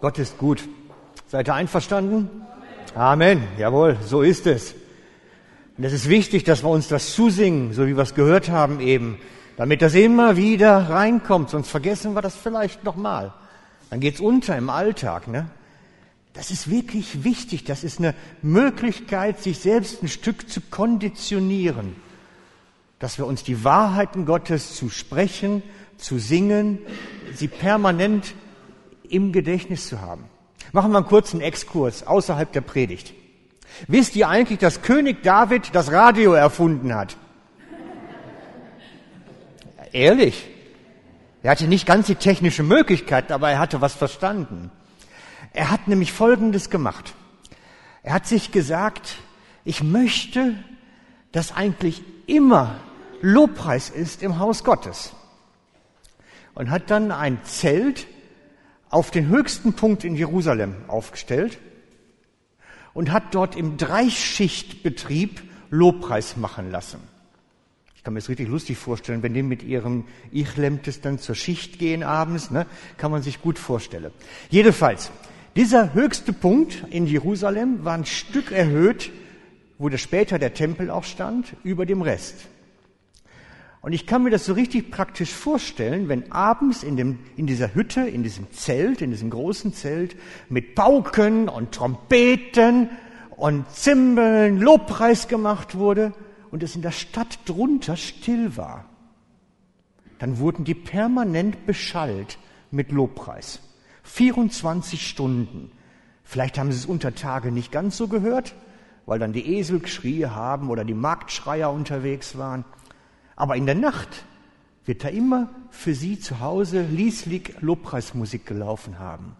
Gott ist gut. Seid ihr einverstanden? Amen. Jawohl, so ist es. Und es ist wichtig, dass wir uns das zusingen, so wie wir es gehört haben eben, damit das immer wieder reinkommt, sonst vergessen wir das vielleicht nochmal. Dann geht's unter im Alltag, ne? Das ist wirklich wichtig. Das ist eine Möglichkeit, sich selbst ein Stück zu konditionieren, dass wir uns die Wahrheiten Gottes zu sprechen, zu singen, sie permanent im Gedächtnis zu haben. Machen wir einen kurzen Exkurs außerhalb der Predigt. Wisst ihr eigentlich, dass König David das Radio erfunden hat? Ehrlich? Er hatte nicht ganz die technische Möglichkeit, aber er hatte was verstanden. Er hat nämlich Folgendes gemacht. Er hat sich gesagt, ich möchte, dass eigentlich immer Lobpreis ist im Haus Gottes. Und hat dann ein Zelt auf den höchsten Punkt in Jerusalem aufgestellt und hat dort im Dreischichtbetrieb Lobpreis machen lassen. Ich kann mir das richtig lustig vorstellen, wenn die mit ihrem Ich-Lemtes dann zur Schicht gehen abends, ne, kann man sich gut vorstellen. Jedenfalls, dieser höchste Punkt in Jerusalem war ein Stück erhöht, wo der später der Tempel auch stand, über dem Rest. Und ich kann mir das so richtig praktisch vorstellen, wenn abends in, dem, in dieser Hütte, in diesem Zelt, in diesem großen Zelt, mit Pauken und Trompeten und Zimbeln Lobpreis gemacht wurde und es in der Stadt drunter still war. Dann wurden die permanent beschallt mit Lobpreis. 24 Stunden. Vielleicht haben sie es unter Tage nicht ganz so gehört, weil dann die Esel geschrie haben oder die Marktschreier unterwegs waren. Aber in der Nacht wird da immer für sie zu Hause Lieslig Lobpreismusik gelaufen haben.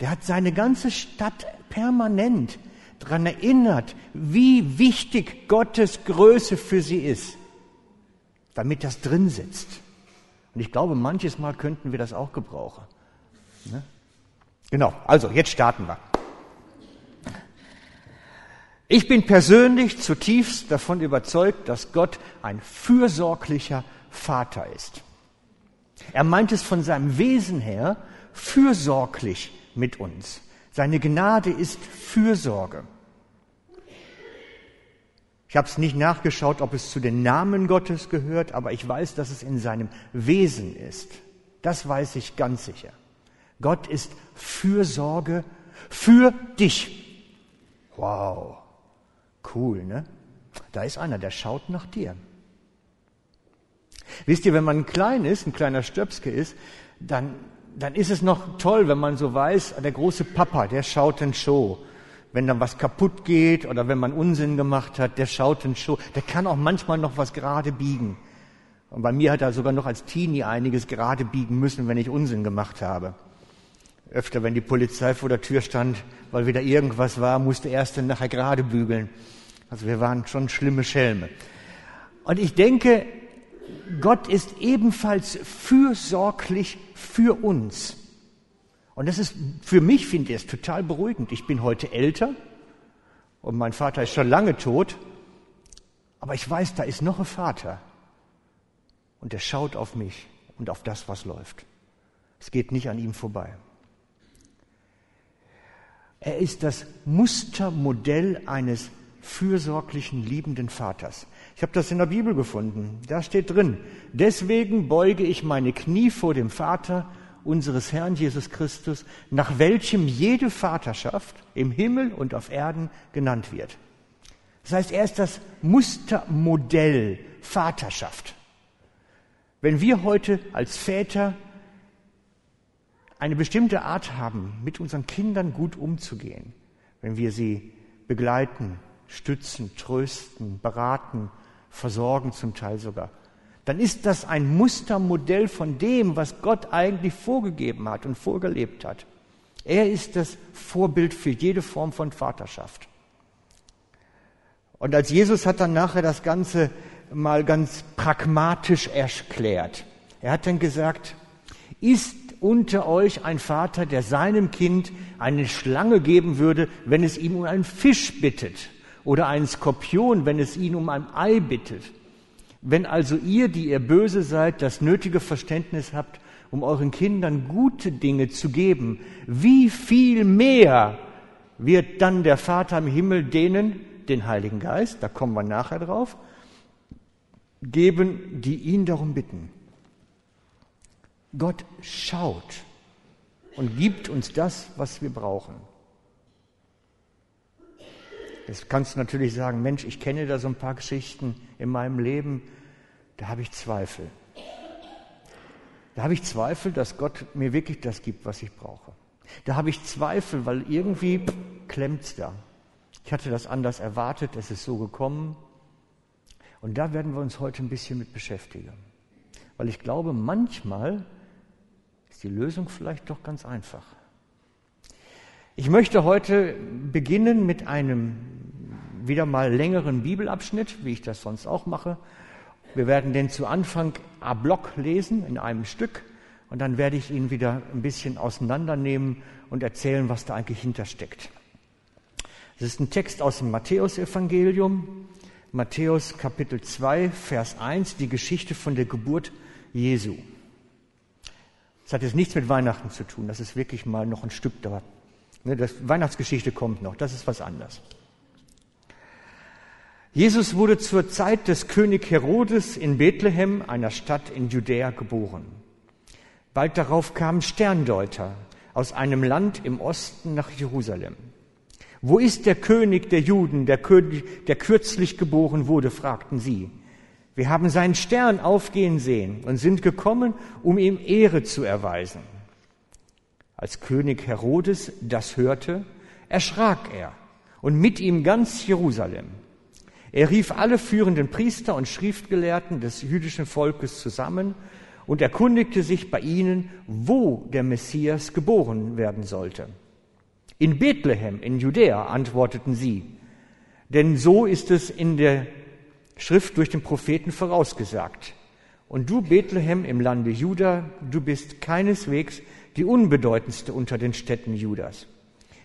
Der hat seine ganze Stadt permanent daran erinnert, wie wichtig Gottes Größe für sie ist, damit das drin sitzt. Und ich glaube, manches Mal könnten wir das auch gebrauchen. Ne? Genau, also jetzt starten wir. Ich bin persönlich zutiefst davon überzeugt, dass Gott ein fürsorglicher Vater ist. Er meint es von seinem Wesen her fürsorglich mit uns. Seine Gnade ist Fürsorge. Ich habe es nicht nachgeschaut, ob es zu den Namen Gottes gehört, aber ich weiß, dass es in seinem Wesen ist. Das weiß ich ganz sicher. Gott ist Fürsorge für dich. Wow, cool, ne? Da ist einer, der schaut nach dir. Wisst ihr, wenn man klein ist, ein kleiner Stöpske ist, dann, dann ist es noch toll, wenn man so weiß, der große Papa, der schaut den Show. Wenn dann was kaputt geht oder wenn man Unsinn gemacht hat, der schaut den Show. Der kann auch manchmal noch was gerade biegen. Und bei mir hat er sogar noch als Teenie einiges gerade biegen müssen, wenn ich Unsinn gemacht habe. Öfter, wenn die Polizei vor der Tür stand, weil wieder irgendwas war, musste er erst dann nachher gerade bügeln. Also wir waren schon schlimme Schelme. Und ich denke, Gott ist ebenfalls fürsorglich für uns. Und das ist für mich, finde ich, total beruhigend. Ich bin heute älter und mein Vater ist schon lange tot, aber ich weiß, da ist noch ein Vater und der schaut auf mich und auf das, was läuft. Es geht nicht an ihm vorbei. Er ist das Mustermodell eines fürsorglichen, liebenden Vaters. Ich habe das in der Bibel gefunden. Da steht drin, deswegen beuge ich meine Knie vor dem Vater unseres Herrn Jesus Christus, nach welchem jede Vaterschaft im Himmel und auf Erden genannt wird. Das heißt, er ist das Mustermodell Vaterschaft. Wenn wir heute als Väter eine bestimmte Art haben, mit unseren Kindern gut umzugehen, wenn wir sie begleiten, stützen, trösten, beraten, versorgen zum Teil sogar, dann ist das ein Mustermodell von dem, was Gott eigentlich vorgegeben hat und vorgelebt hat. Er ist das Vorbild für jede Form von Vaterschaft. Und als Jesus hat dann nachher das Ganze mal ganz pragmatisch erklärt. Er hat dann gesagt, ist unter euch ein Vater, der seinem Kind eine Schlange geben würde, wenn es ihm um einen Fisch bittet, oder einen Skorpion, wenn es ihn um ein Ei bittet. Wenn also ihr, die ihr böse seid, das nötige Verständnis habt, um euren Kindern gute Dinge zu geben, wie viel mehr wird dann der Vater im Himmel denen, den Heiligen Geist, da kommen wir nachher drauf, geben, die ihn darum bitten. Gott schaut und gibt uns das, was wir brauchen. Jetzt kannst du natürlich sagen, Mensch, ich kenne da so ein paar Geschichten in meinem Leben, da habe ich Zweifel. Da habe ich Zweifel, dass Gott mir wirklich das gibt, was ich brauche. Da habe ich Zweifel, weil irgendwie klemmt es da. Ich hatte das anders erwartet, es ist so gekommen. Und da werden wir uns heute ein bisschen mit beschäftigen. Weil ich glaube, manchmal ist die Lösung vielleicht doch ganz einfach. Ich möchte heute beginnen mit einem wieder mal längeren Bibelabschnitt, wie ich das sonst auch mache. Wir werden den zu Anfang a Block lesen in einem Stück und dann werde ich ihn wieder ein bisschen auseinandernehmen und erzählen, was da eigentlich hintersteckt. Das ist ein Text aus dem Matthäusevangelium, Matthäus Kapitel 2, Vers 1, die Geschichte von der Geburt Jesu. Das hat jetzt nichts mit Weihnachten zu tun, das ist wirklich mal noch ein Stück da. Ne, das Weihnachtsgeschichte kommt noch, das ist was anderes. Jesus wurde zur Zeit des König Herodes in Bethlehem, einer Stadt in Judäa, geboren. Bald darauf kamen Sterndeuter aus einem Land im Osten nach Jerusalem. Wo ist der König der Juden, der, König, der kürzlich geboren wurde? fragten sie. Wir haben seinen Stern aufgehen sehen und sind gekommen, um ihm Ehre zu erweisen. Als König Herodes das hörte, erschrak er und mit ihm ganz Jerusalem. Er rief alle führenden Priester und Schriftgelehrten des jüdischen Volkes zusammen und erkundigte sich bei ihnen, wo der Messias geboren werden sollte. In Bethlehem, in Judäa, antworteten sie, denn so ist es in der Schrift durch den Propheten vorausgesagt. Und du, Bethlehem im Lande Juda, du bist keineswegs die unbedeutendste unter den Städten Judas.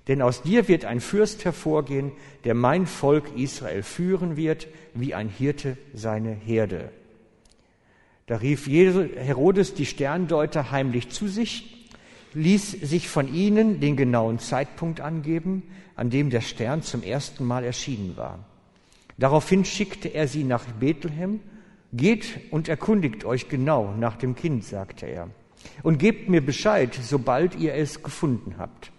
Denn aus dir wird ein Fürst hervorgehen, der mein Volk Israel führen wird, wie ein Hirte seine Herde. Da rief Herodes die Sterndeuter heimlich zu sich, ließ sich von ihnen den genauen Zeitpunkt angeben, an dem der Stern zum ersten Mal erschienen war. Daraufhin schickte er sie nach Bethlehem. Geht und erkundigt euch genau nach dem Kind, sagte er, und gebt mir Bescheid, sobald ihr es gefunden habt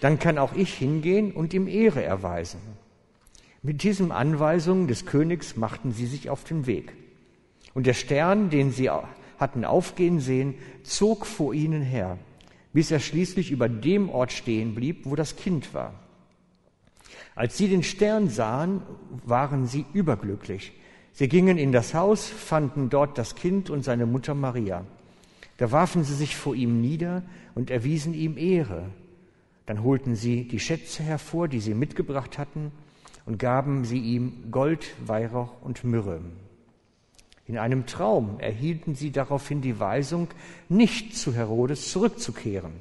dann kann auch ich hingehen und ihm Ehre erweisen. Mit diesen Anweisungen des Königs machten sie sich auf den Weg. Und der Stern, den sie hatten aufgehen sehen, zog vor ihnen her, bis er schließlich über dem Ort stehen blieb, wo das Kind war. Als sie den Stern sahen, waren sie überglücklich. Sie gingen in das Haus, fanden dort das Kind und seine Mutter Maria. Da warfen sie sich vor ihm nieder und erwiesen ihm Ehre. Dann holten sie die Schätze hervor, die sie mitgebracht hatten, und gaben sie ihm Gold, Weihrauch und Myrrhe. In einem Traum erhielten sie daraufhin die Weisung, nicht zu Herodes zurückzukehren.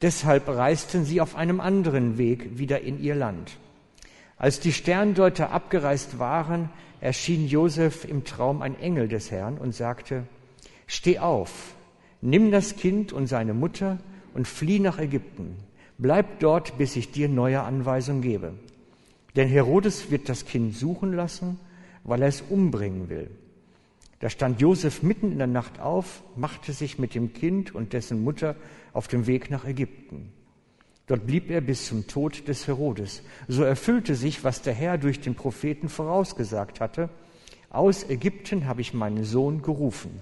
Deshalb reisten sie auf einem anderen Weg wieder in ihr Land. Als die Sterndeuter abgereist waren, erschien Josef im Traum ein Engel des Herrn und sagte, Steh auf, nimm das Kind und seine Mutter und flieh nach Ägypten. Bleib dort, bis ich dir neue Anweisungen gebe. Denn Herodes wird das Kind suchen lassen, weil er es umbringen will. Da stand Josef mitten in der Nacht auf, machte sich mit dem Kind und dessen Mutter auf dem Weg nach Ägypten. Dort blieb er bis zum Tod des Herodes. So erfüllte sich, was der Herr durch den Propheten vorausgesagt hatte. Aus Ägypten habe ich meinen Sohn gerufen.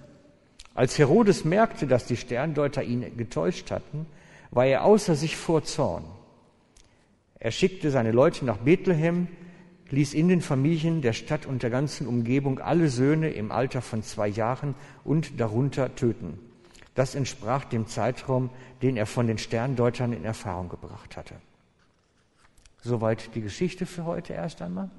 Als Herodes merkte, dass die Sterndeuter ihn getäuscht hatten, war er außer sich vor Zorn. Er schickte seine Leute nach Bethlehem, ließ in den Familien der Stadt und der ganzen Umgebung alle Söhne im Alter von zwei Jahren und darunter töten. Das entsprach dem Zeitraum, den er von den Sterndeutern in Erfahrung gebracht hatte. Soweit die Geschichte für heute erst einmal.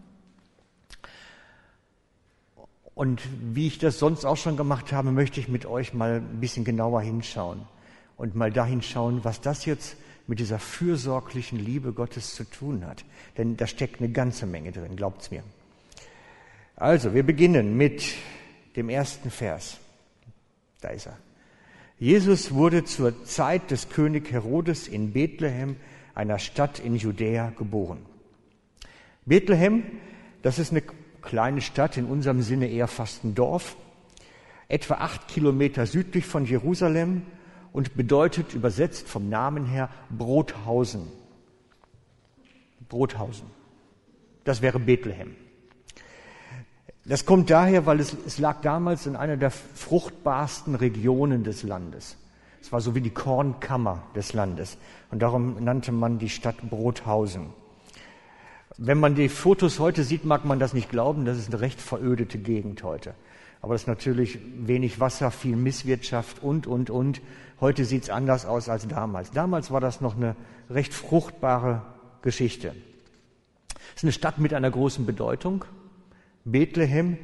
Und wie ich das sonst auch schon gemacht habe, möchte ich mit euch mal ein bisschen genauer hinschauen und mal dahin schauen, was das jetzt mit dieser fürsorglichen Liebe Gottes zu tun hat. Denn da steckt eine ganze Menge drin, glaubt's mir. Also, wir beginnen mit dem ersten Vers. Da ist er. Jesus wurde zur Zeit des König Herodes in Bethlehem, einer Stadt in Judäa, geboren. Bethlehem, das ist eine kleine Stadt, in unserem Sinne eher fast ein Dorf, etwa acht Kilometer südlich von Jerusalem und bedeutet übersetzt vom Namen her Brothausen. Brothausen. Das wäre Bethlehem. Das kommt daher, weil es, es lag damals in einer der fruchtbarsten Regionen des Landes. Es war so wie die Kornkammer des Landes. Und darum nannte man die Stadt Brothausen. Wenn man die Fotos heute sieht, mag man das nicht glauben. Das ist eine recht verödete Gegend heute. Aber es ist natürlich wenig Wasser, viel Misswirtschaft und, und, und. Heute sieht es anders aus als damals. Damals war das noch eine recht fruchtbare Geschichte. Es ist eine Stadt mit einer großen Bedeutung. Bethlehem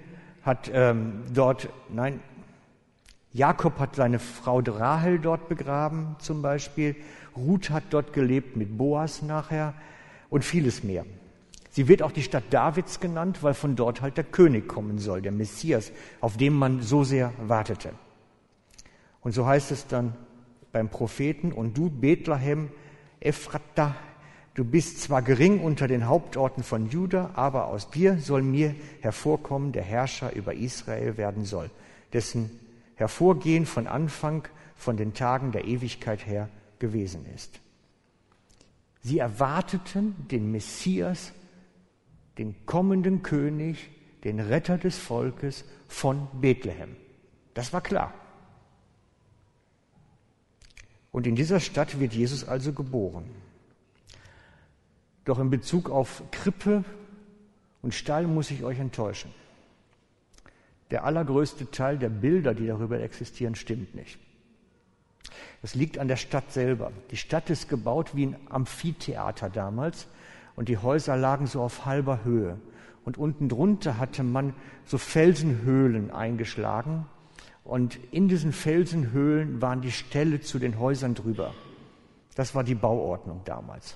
hat ähm, dort, nein, Jakob hat seine Frau Rahel dort begraben zum Beispiel. Ruth hat dort gelebt mit Boas nachher und vieles mehr. Sie wird auch die Stadt Davids genannt, weil von dort halt der König kommen soll, der Messias, auf den man so sehr wartete. Und so heißt es dann beim Propheten, und du Bethlehem, Ephrata, Du bist zwar gering unter den Hauptorten von Juda, aber aus dir soll mir hervorkommen, der Herrscher über Israel werden soll, dessen Hervorgehen von Anfang, von den Tagen der Ewigkeit her gewesen ist. Sie erwarteten den Messias, den kommenden König, den Retter des Volkes von Bethlehem. Das war klar. Und in dieser Stadt wird Jesus also geboren. Doch in Bezug auf Krippe und Stall muss ich euch enttäuschen. Der allergrößte Teil der Bilder, die darüber existieren, stimmt nicht. Das liegt an der Stadt selber. Die Stadt ist gebaut wie ein Amphitheater damals und die Häuser lagen so auf halber Höhe. Und unten drunter hatte man so Felsenhöhlen eingeschlagen und in diesen Felsenhöhlen waren die Ställe zu den Häusern drüber. Das war die Bauordnung damals.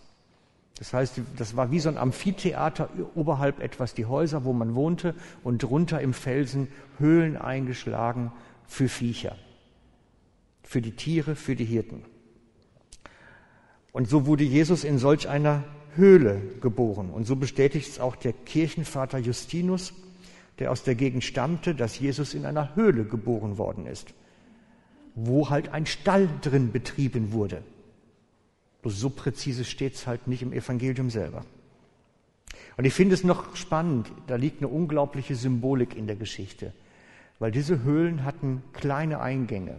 Das heißt, das war wie so ein Amphitheater, oberhalb etwas die Häuser, wo man wohnte, und drunter im Felsen Höhlen eingeschlagen für Viecher, für die Tiere, für die Hirten. Und so wurde Jesus in solch einer Höhle geboren. Und so bestätigt es auch der Kirchenvater Justinus, der aus der Gegend stammte, dass Jesus in einer Höhle geboren worden ist, wo halt ein Stall drin betrieben wurde. Bloß so präzise steht es halt nicht im Evangelium selber. Und ich finde es noch spannend, da liegt eine unglaubliche Symbolik in der Geschichte, weil diese Höhlen hatten kleine Eingänge.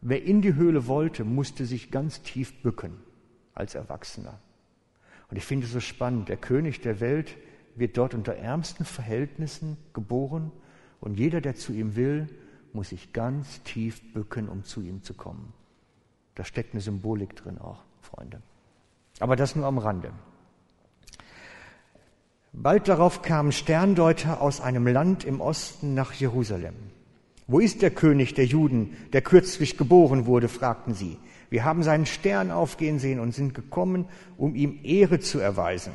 Wer in die Höhle wollte, musste sich ganz tief bücken als Erwachsener. Und ich finde es so spannend, der König der Welt wird dort unter ärmsten Verhältnissen geboren und jeder, der zu ihm will, muss sich ganz tief bücken, um zu ihm zu kommen. Da steckt eine Symbolik drin auch, Freunde. Aber das nur am Rande. Bald darauf kamen Sterndeuter aus einem Land im Osten nach Jerusalem. Wo ist der König der Juden, der kürzlich geboren wurde? fragten sie. Wir haben seinen Stern aufgehen sehen und sind gekommen, um ihm Ehre zu erweisen.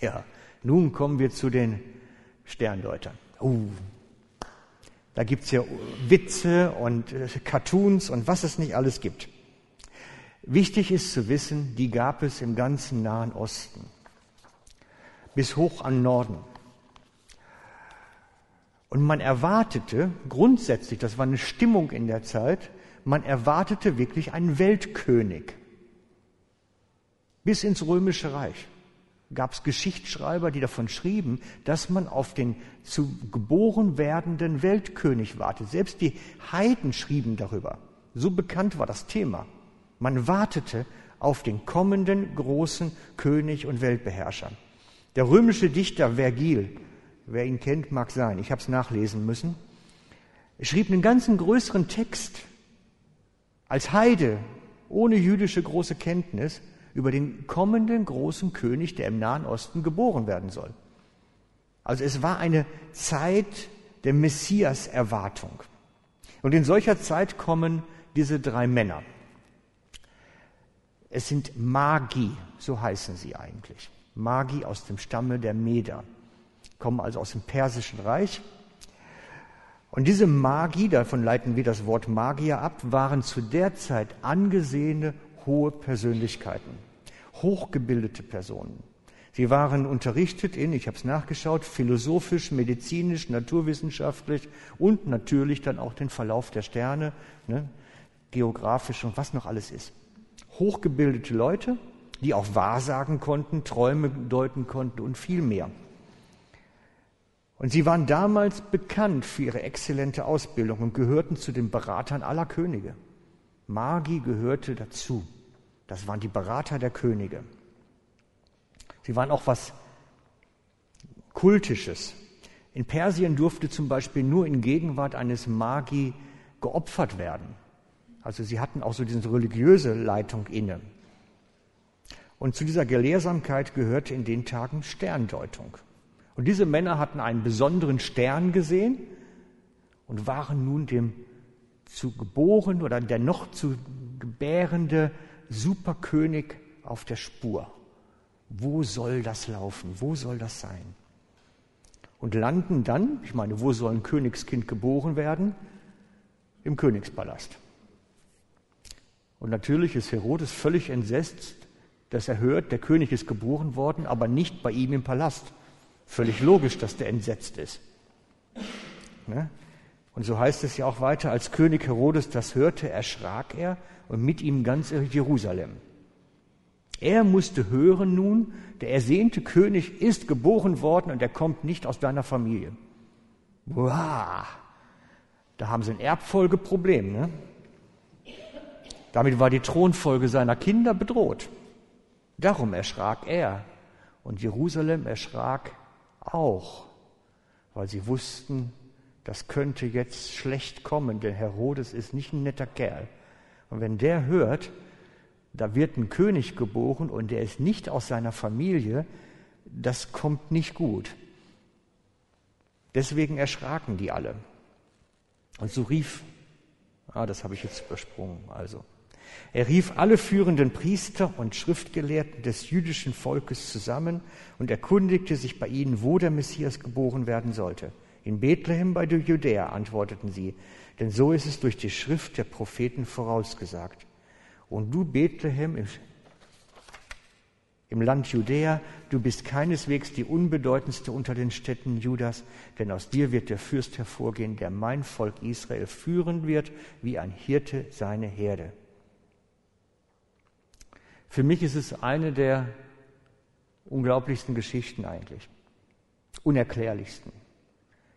Ja, nun kommen wir zu den Sterndeutern. Uh, da gibt's ja Witze und äh, Cartoons und was es nicht alles gibt. Wichtig ist zu wissen, die gab es im ganzen Nahen Osten, bis hoch an Norden. Und man erwartete grundsätzlich, das war eine Stimmung in der Zeit, man erwartete wirklich einen Weltkönig. Bis ins römische Reich gab es Geschichtsschreiber, die davon schrieben, dass man auf den zu geboren werdenden Weltkönig wartet. Selbst die Heiden schrieben darüber. So bekannt war das Thema. Man wartete auf den kommenden großen König und Weltbeherrscher. Der römische Dichter Vergil, wer ihn kennt, mag sein, ich habe es nachlesen müssen, schrieb einen ganzen größeren Text als Heide, ohne jüdische große Kenntnis, über den kommenden großen König, der im Nahen Osten geboren werden soll. Also es war eine Zeit der Messias-Erwartung. Und in solcher Zeit kommen diese drei Männer. Es sind Magi, so heißen sie eigentlich. Magi aus dem Stamme der Meder, kommen also aus dem Persischen Reich. Und diese Magi, davon leiten wir das Wort Magier ab, waren zu der Zeit angesehene hohe Persönlichkeiten, hochgebildete Personen. Sie waren unterrichtet in, ich habe es nachgeschaut, philosophisch, medizinisch, naturwissenschaftlich und natürlich dann auch den Verlauf der Sterne, ne, geografisch und was noch alles ist. Hochgebildete Leute, die auch Wahrsagen konnten, Träume deuten konnten und viel mehr. Und sie waren damals bekannt für ihre exzellente Ausbildung und gehörten zu den Beratern aller Könige. Magi gehörte dazu. Das waren die Berater der Könige. Sie waren auch was Kultisches. In Persien durfte zum Beispiel nur in Gegenwart eines Magi geopfert werden. Also sie hatten auch so diese religiöse Leitung inne. Und zu dieser Gelehrsamkeit gehörte in den Tagen Sterndeutung. Und diese Männer hatten einen besonderen Stern gesehen und waren nun dem zu geboren oder der noch zu gebärende Superkönig auf der Spur. Wo soll das laufen? Wo soll das sein? Und landen dann, ich meine, wo soll ein Königskind geboren werden? Im Königspalast. Und natürlich ist Herodes völlig entsetzt, dass er hört, der König ist geboren worden, aber nicht bei ihm im Palast. Völlig logisch, dass der entsetzt ist. Ne? Und so heißt es ja auch weiter, als König Herodes das hörte, erschrak er und mit ihm ganz Jerusalem. Er musste hören nun, der ersehnte König ist geboren worden und er kommt nicht aus deiner Familie. Wow, da haben sie ein Erbfolgeproblem. Ne? Damit war die Thronfolge seiner Kinder bedroht. Darum erschrak er und Jerusalem erschrak auch, weil sie wussten, das könnte jetzt schlecht kommen, denn Herodes ist nicht ein netter Kerl. Und wenn der hört, da wird ein König geboren und der ist nicht aus seiner Familie, das kommt nicht gut. Deswegen erschraken die alle. Und so rief, ah, das habe ich jetzt übersprungen, also. Er rief alle führenden Priester und Schriftgelehrten des jüdischen Volkes zusammen und erkundigte sich bei ihnen, wo der Messias geboren werden sollte. In Bethlehem bei der Judäa, antworteten sie, denn so ist es durch die Schrift der Propheten vorausgesagt. Und du, Bethlehem, im, Land Judäa, du bist keineswegs die unbedeutendste unter den Städten Judas, denn aus dir wird der Fürst hervorgehen, der mein Volk Israel führen wird, wie ein Hirte seine Herde. Für mich ist es eine der unglaublichsten Geschichten eigentlich, unerklärlichsten.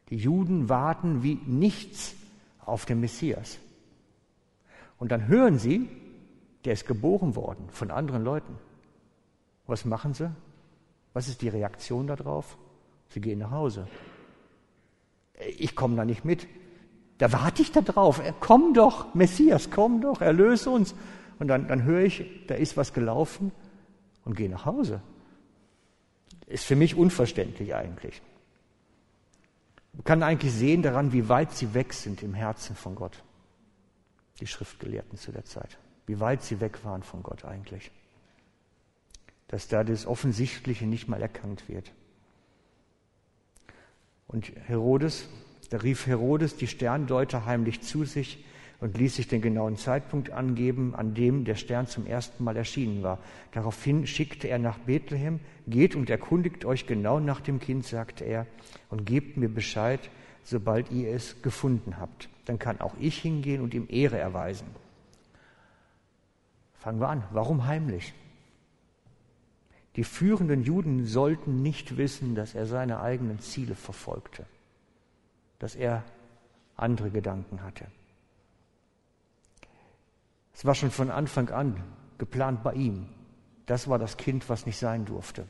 Die Juden warten wie nichts auf den Messias. Und dann hören sie, der ist geboren worden von anderen Leuten. Was machen sie? Was ist die Reaktion darauf? Sie gehen nach Hause. Ich komme da nicht mit. Da warte ich da drauf. Komm doch, Messias, komm doch, erlöse uns. Und dann, dann höre ich, da ist was gelaufen und gehe nach Hause. Ist für mich unverständlich eigentlich. Man kann eigentlich sehen daran, wie weit sie weg sind im Herzen von Gott. Die Schriftgelehrten zu der Zeit wie weit sie weg waren von Gott eigentlich. Dass da das Offensichtliche nicht mal erkannt wird. Und Herodes, da rief Herodes die Sterndeuter heimlich zu sich und ließ sich den genauen Zeitpunkt angeben, an dem der Stern zum ersten Mal erschienen war. Daraufhin schickte er nach Bethlehem, geht und erkundigt euch genau nach dem Kind, sagte er, und gebt mir Bescheid, sobald ihr es gefunden habt. Dann kann auch ich hingehen und ihm Ehre erweisen. Fangen wir an. Warum heimlich? Die führenden Juden sollten nicht wissen, dass er seine eigenen Ziele verfolgte, dass er andere Gedanken hatte. Es war schon von Anfang an geplant bei ihm. Das war das Kind, was nicht sein durfte.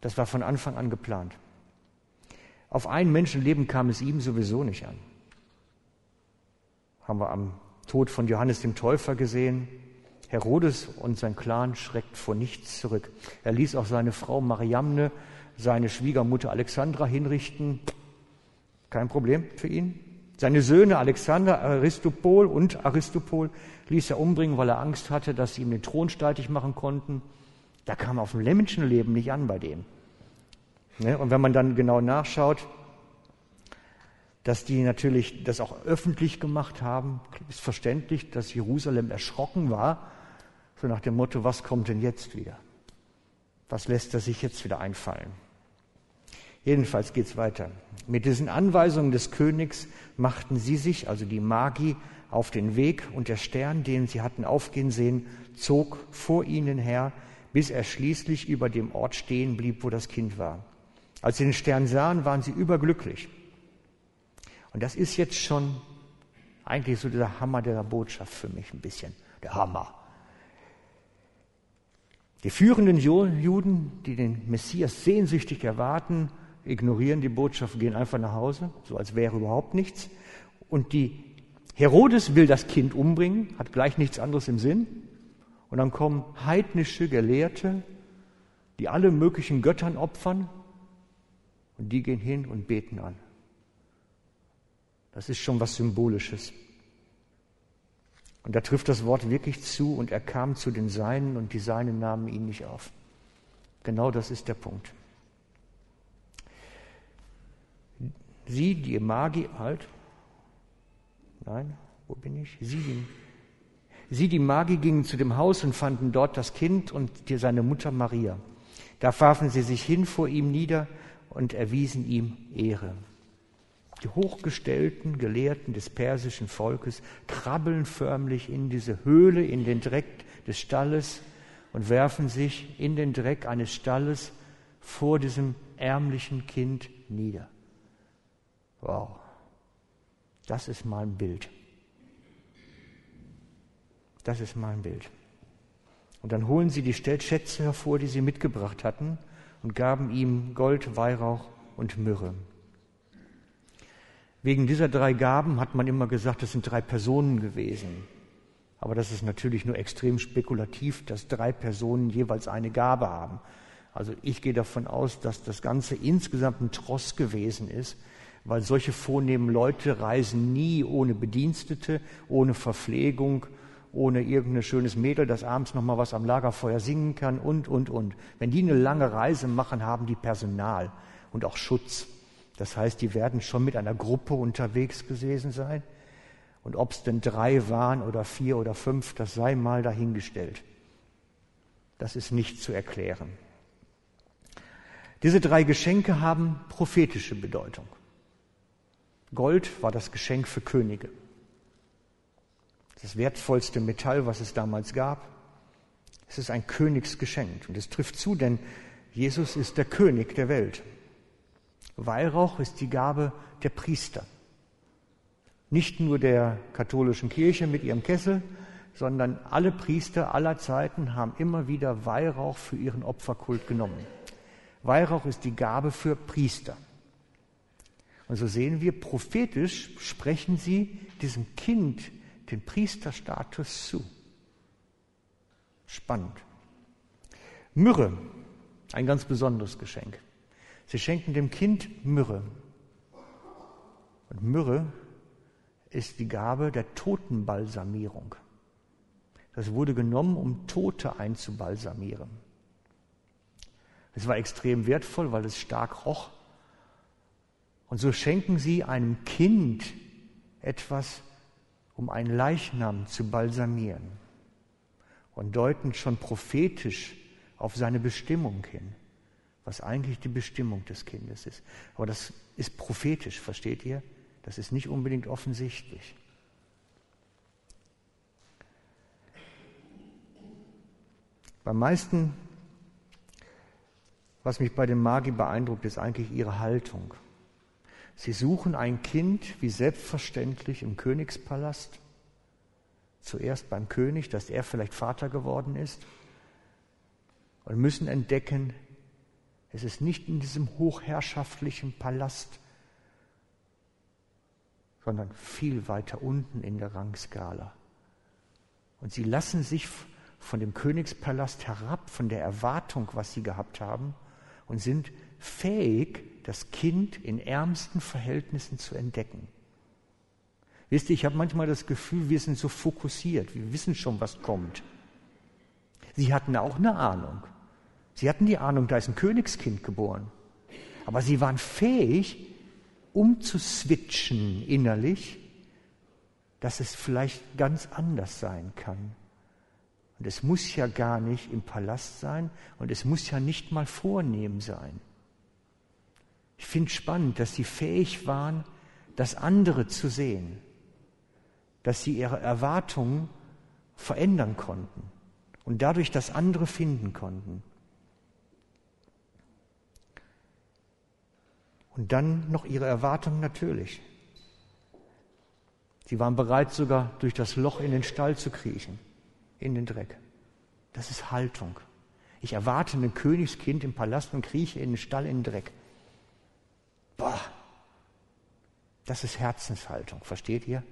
Das war von Anfang an geplant. Auf ein Menschenleben kam es ihm sowieso nicht an. Haben wir am Tod von Johannes dem Täufer gesehen. Herodes und sein Clan schreckt vor nichts zurück. Er ließ auch seine Frau Mariamne, seine Schwiegermutter Alexandra hinrichten. Kein Problem für ihn. Seine Söhne Alexander, Aristopol und Aristopol ließ er umbringen, weil er Angst hatte, dass sie ihm den Thron streitig machen konnten. Da kam auf dem Menschenleben nicht an bei dem. Ne? Und wenn man dann genau nachschaut, Dass die natürlich das auch öffentlich gemacht haben, ist verständlich, dass Jerusalem erschrocken war, so nach dem Motto, was kommt denn jetzt wieder? Was lässt er sich jetzt wieder einfallen? Jedenfalls geht's weiter. Mit diesen Anweisungen des Königs machten sie sich, also die Magi, auf den Weg und der Stern, den sie hatten aufgehen sehen, zog vor ihnen her, bis er schließlich über dem Ort stehen blieb, wo das Kind war. Als sie den Stern sahen, waren sie überglücklich. Und das ist jetzt schon eigentlich so dieser Hammer der Botschaft für mich ein bisschen. Der Hammer. Die führenden Juden, die den Messias sehnsüchtig erwarten, ignorieren die Botschaft, gehen einfach nach Hause, so als wäre überhaupt nichts. Und die Herodes will das Kind umbringen, hat gleich nichts anderes im Sinn. Und dann kommen heidnische Gelehrte, die alle möglichen Göttern opfern, und die gehen hin und beten an. Das ist schon was Symbolisches. Und da trifft das Wort wirklich zu und er kam zu den Seinen und die Seinen nahmen ihn nicht auf. Genau das ist der Punkt. Sie, die Magi, halt. Nein, wo bin ich? Sie, die, sie, die Magi, gingen zu dem Haus und fanden dort das Kind und seine Mutter Maria. Da warfen sie sich hin vor ihm nieder und erwiesen ihm Ehre. Die hochgestellten Gelehrten des persischen Volkes krabbeln förmlich in diese Höhle, in den Dreck des Stalles und werfen sich in den Dreck eines Stalles vor diesem ärmlichen Kind nieder. Wow, das ist mal ein Bild. Das ist mal ein Bild. Und dann holen sie die Schätze hervor, die sie mitgebracht hatten, und gaben ihm Gold, Weihrauch und Myrrhe. Wegen dieser drei Gaben hat man immer gesagt, es sind drei Personen gewesen. Aber das ist natürlich nur extrem spekulativ, dass drei Personen jeweils eine Gabe haben. Also ich gehe davon aus, dass das Ganze insgesamt ein Tross gewesen ist, weil solche vornehmen Leute reisen nie ohne Bedienstete, ohne Verpflegung, ohne irgendein schönes Mädel, das abends noch mal was am Lagerfeuer singen kann und, und, und. Wenn die eine lange Reise machen, haben die Personal und auch Schutz. Das heißt, die werden schon mit einer Gruppe unterwegs gewesen sein. Und ob es denn drei waren oder vier oder fünf, das sei mal dahingestellt. Das ist nicht zu erklären. Diese drei Geschenke haben prophetische Bedeutung. Gold war das Geschenk für Könige. Das wertvollste Metall, was es damals gab. Es ist ein Königsgeschenk. Und es trifft zu, denn Jesus ist der König der Welt. Weihrauch ist die Gabe der Priester. Nicht nur der katholischen Kirche mit ihrem Kessel, sondern alle Priester aller Zeiten haben immer wieder Weihrauch für ihren Opferkult genommen. Weihrauch ist die Gabe für Priester. Und so sehen wir, prophetisch sprechen sie diesem Kind den Priesterstatus zu. Spannend. Myrrhe, ein ganz besonderes Geschenk. Sie schenken dem Kind Myrrhe. Und Myrrhe ist die Gabe der Totenbalsamierung. Das wurde genommen, um Tote einzubalsamieren. Es war extrem wertvoll, weil es stark roch. Und so schenken sie einem Kind etwas, um einen Leichnam zu balsamieren und deuten schon prophetisch auf seine Bestimmung hin was eigentlich die Bestimmung des Kindes ist. Aber das ist prophetisch, versteht ihr? Das ist nicht unbedingt offensichtlich. Beim meisten, was mich bei den Magi beeindruckt, ist eigentlich ihre Haltung. Sie suchen ein Kind wie selbstverständlich im Königspalast, zuerst beim König, dass er vielleicht Vater geworden ist, und müssen entdecken, es ist nicht in diesem hochherrschaftlichen Palast, sondern viel weiter unten in der Rangskala. Und sie lassen sich von dem Königspalast herab, von der Erwartung, was sie gehabt haben, und sind fähig, das Kind in ärmsten Verhältnissen zu entdecken. Wisst ihr, ich habe manchmal das Gefühl, wir sind so fokussiert, wir wissen schon, was kommt. Sie hatten auch eine Ahnung. Sie hatten die Ahnung, da ist ein Königskind geboren. Aber sie waren fähig, umzuswitchen innerlich, dass es vielleicht ganz anders sein kann. Und es muss ja gar nicht im Palast sein und es muss ja nicht mal vornehm sein. Ich finde spannend, dass sie fähig waren, das andere zu sehen, dass sie ihre Erwartungen verändern konnten und dadurch das andere finden konnten. Und dann noch ihre Erwartungen natürlich. Sie waren bereit, sogar durch das Loch in den Stall zu kriechen, in den Dreck. Das ist Haltung. Ich erwarte ein Königskind im Palast und krieche in den Stall in den Dreck. Boah, das ist Herzenshaltung, versteht ihr?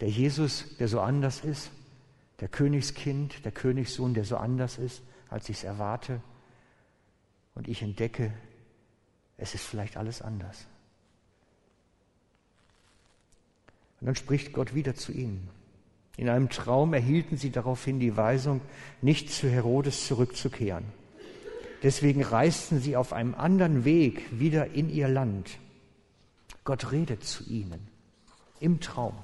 Der Jesus, der so anders ist, der Königskind, der Königssohn, der so anders ist, als ich es erwarte. Und ich entdecke, es ist vielleicht alles anders. Und dann spricht Gott wieder zu ihnen. In einem Traum erhielten sie daraufhin die Weisung, nicht zu Herodes zurückzukehren. Deswegen reisten sie auf einem anderen Weg wieder in ihr Land. Gott redet zu ihnen im Traum.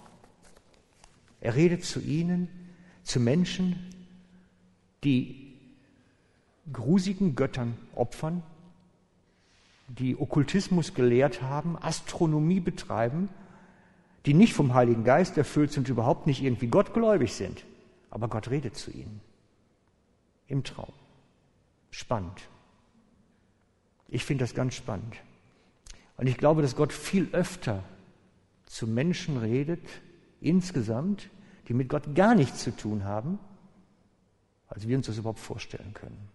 Er redet zu ihnen, zu Menschen, die grusigen Göttern opfern, die Okkultismus gelehrt haben, Astronomie betreiben, die nicht vom Heiligen Geist erfüllt sind, überhaupt nicht irgendwie gottgläubig sind. Aber Gott redet zu ihnen im Traum. Spannend. Ich finde das ganz spannend. Und ich glaube, dass Gott viel öfter zu Menschen redet, insgesamt, die mit Gott gar nichts zu tun haben, als wir uns das überhaupt vorstellen können.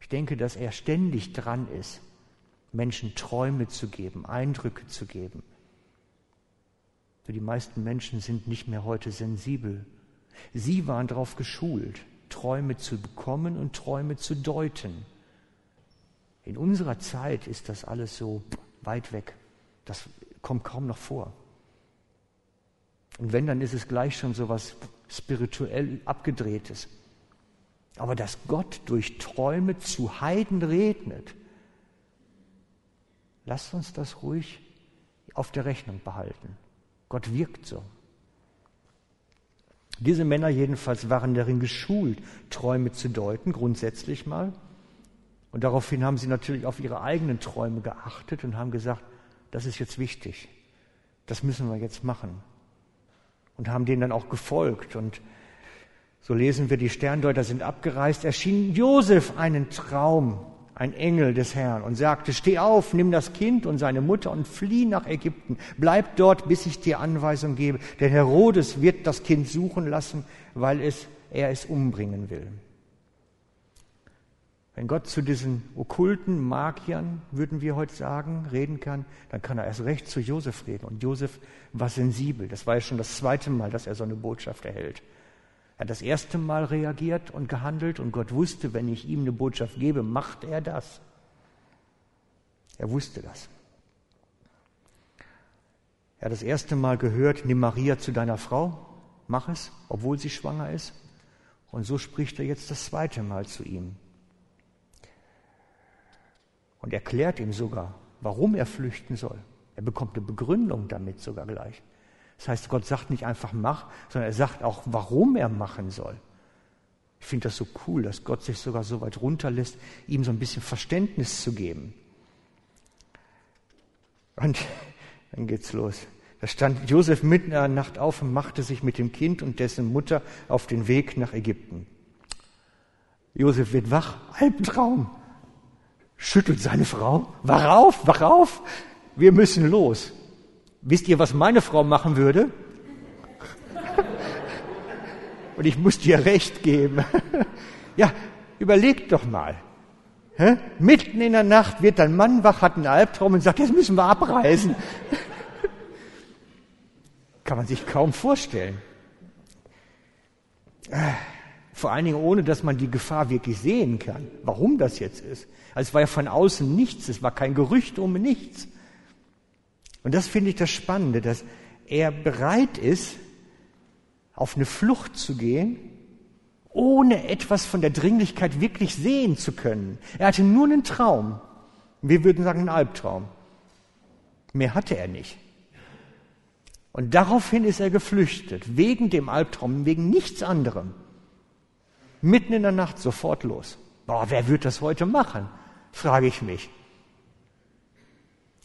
Ich denke, dass er ständig dran ist, Menschen Träume zu geben, Eindrücke zu geben. Für die meisten Menschen sind nicht mehr heute sensibel. Sie waren darauf geschult, Träume zu bekommen und Träume zu deuten. In unserer Zeit ist das alles so weit weg. Das kommt kaum noch vor. Und wenn, dann ist es gleich schon so was spirituell abgedrehtes. Aber dass Gott durch Träume zu Heiden regnet, lasst uns das ruhig auf der Rechnung behalten. Gott wirkt so. Diese Männer jedenfalls waren darin geschult, Träume zu deuten, grundsätzlich mal. Und daraufhin haben sie natürlich auf ihre eigenen Träume geachtet und haben gesagt, das ist jetzt wichtig, das müssen wir jetzt machen. Und haben denen dann auch gefolgt. Und so lesen wir, die Sterndeuter sind abgereist, erschien Josef einen Traum ein Engel des Herrn und sagte, steh auf, nimm das Kind und seine Mutter und flieh nach Ägypten. Bleib dort, bis ich dir Anweisung gebe. Denn Herodes wird das Kind suchen lassen, weil es, er es umbringen will. Wenn Gott zu diesen okkulten Magiern, würden wir heute sagen, reden kann, dann kann er erst recht zu Josef reden. Und Josef war sensibel. Das war ja schon das zweite Mal, dass er so eine Botschaft erhält. Er hat das erste Mal reagiert und gehandelt und Gott wusste, wenn ich ihm eine Botschaft gebe, macht er das. Er wusste das. Er hat das erste Mal gehört, nimm Maria zu deiner Frau, mach es, obwohl sie schwanger ist. Und so spricht er jetzt das zweite Mal zu ihm. Und erklärt ihm sogar, warum er flüchten soll. Er bekommt eine Begründung damit sogar gleich. Das heißt, Gott sagt nicht einfach mach, sondern er sagt auch, warum er machen soll. Ich finde das so cool, dass Gott sich sogar so weit runterlässt, ihm so ein bisschen Verständnis zu geben. Und dann geht's los. Da stand Josef mitten in der Nacht auf und machte sich mit dem Kind und dessen Mutter auf den Weg nach Ägypten. Josef wird wach, Albtraum, schüttelt seine Frau, wach auf, wach auf, wir müssen los. Wisst ihr, was meine Frau machen würde? Und ich muss dir recht geben. ja, überlegt doch mal. Mitten in der Nacht wird dein Mann wach, hat einen Albtraum und sagt, jetzt müssen wir abreisen. Kann man sich kaum vorstellen. Vor allen Dingen ohne, dass man die Gefahr wirklich sehen kann, warum das jetzt ist. Also es war ja von außen nichts, es war kein Gerücht um nichts. Und das finde ich das Spannende, dass er bereit ist, auf eine Flucht zu gehen, ohne etwas von der Dringlichkeit wirklich sehen zu können. Er hatte nur einen Traum. Wir würden sagen einen Albtraum. Mehr hatte er nicht. Und daraufhin ist er geflüchtet, wegen dem Albtraum, wegen nichts anderem. Mitten in der Nacht sofort los. Boah, wer wird das heute machen? Frage ich mich.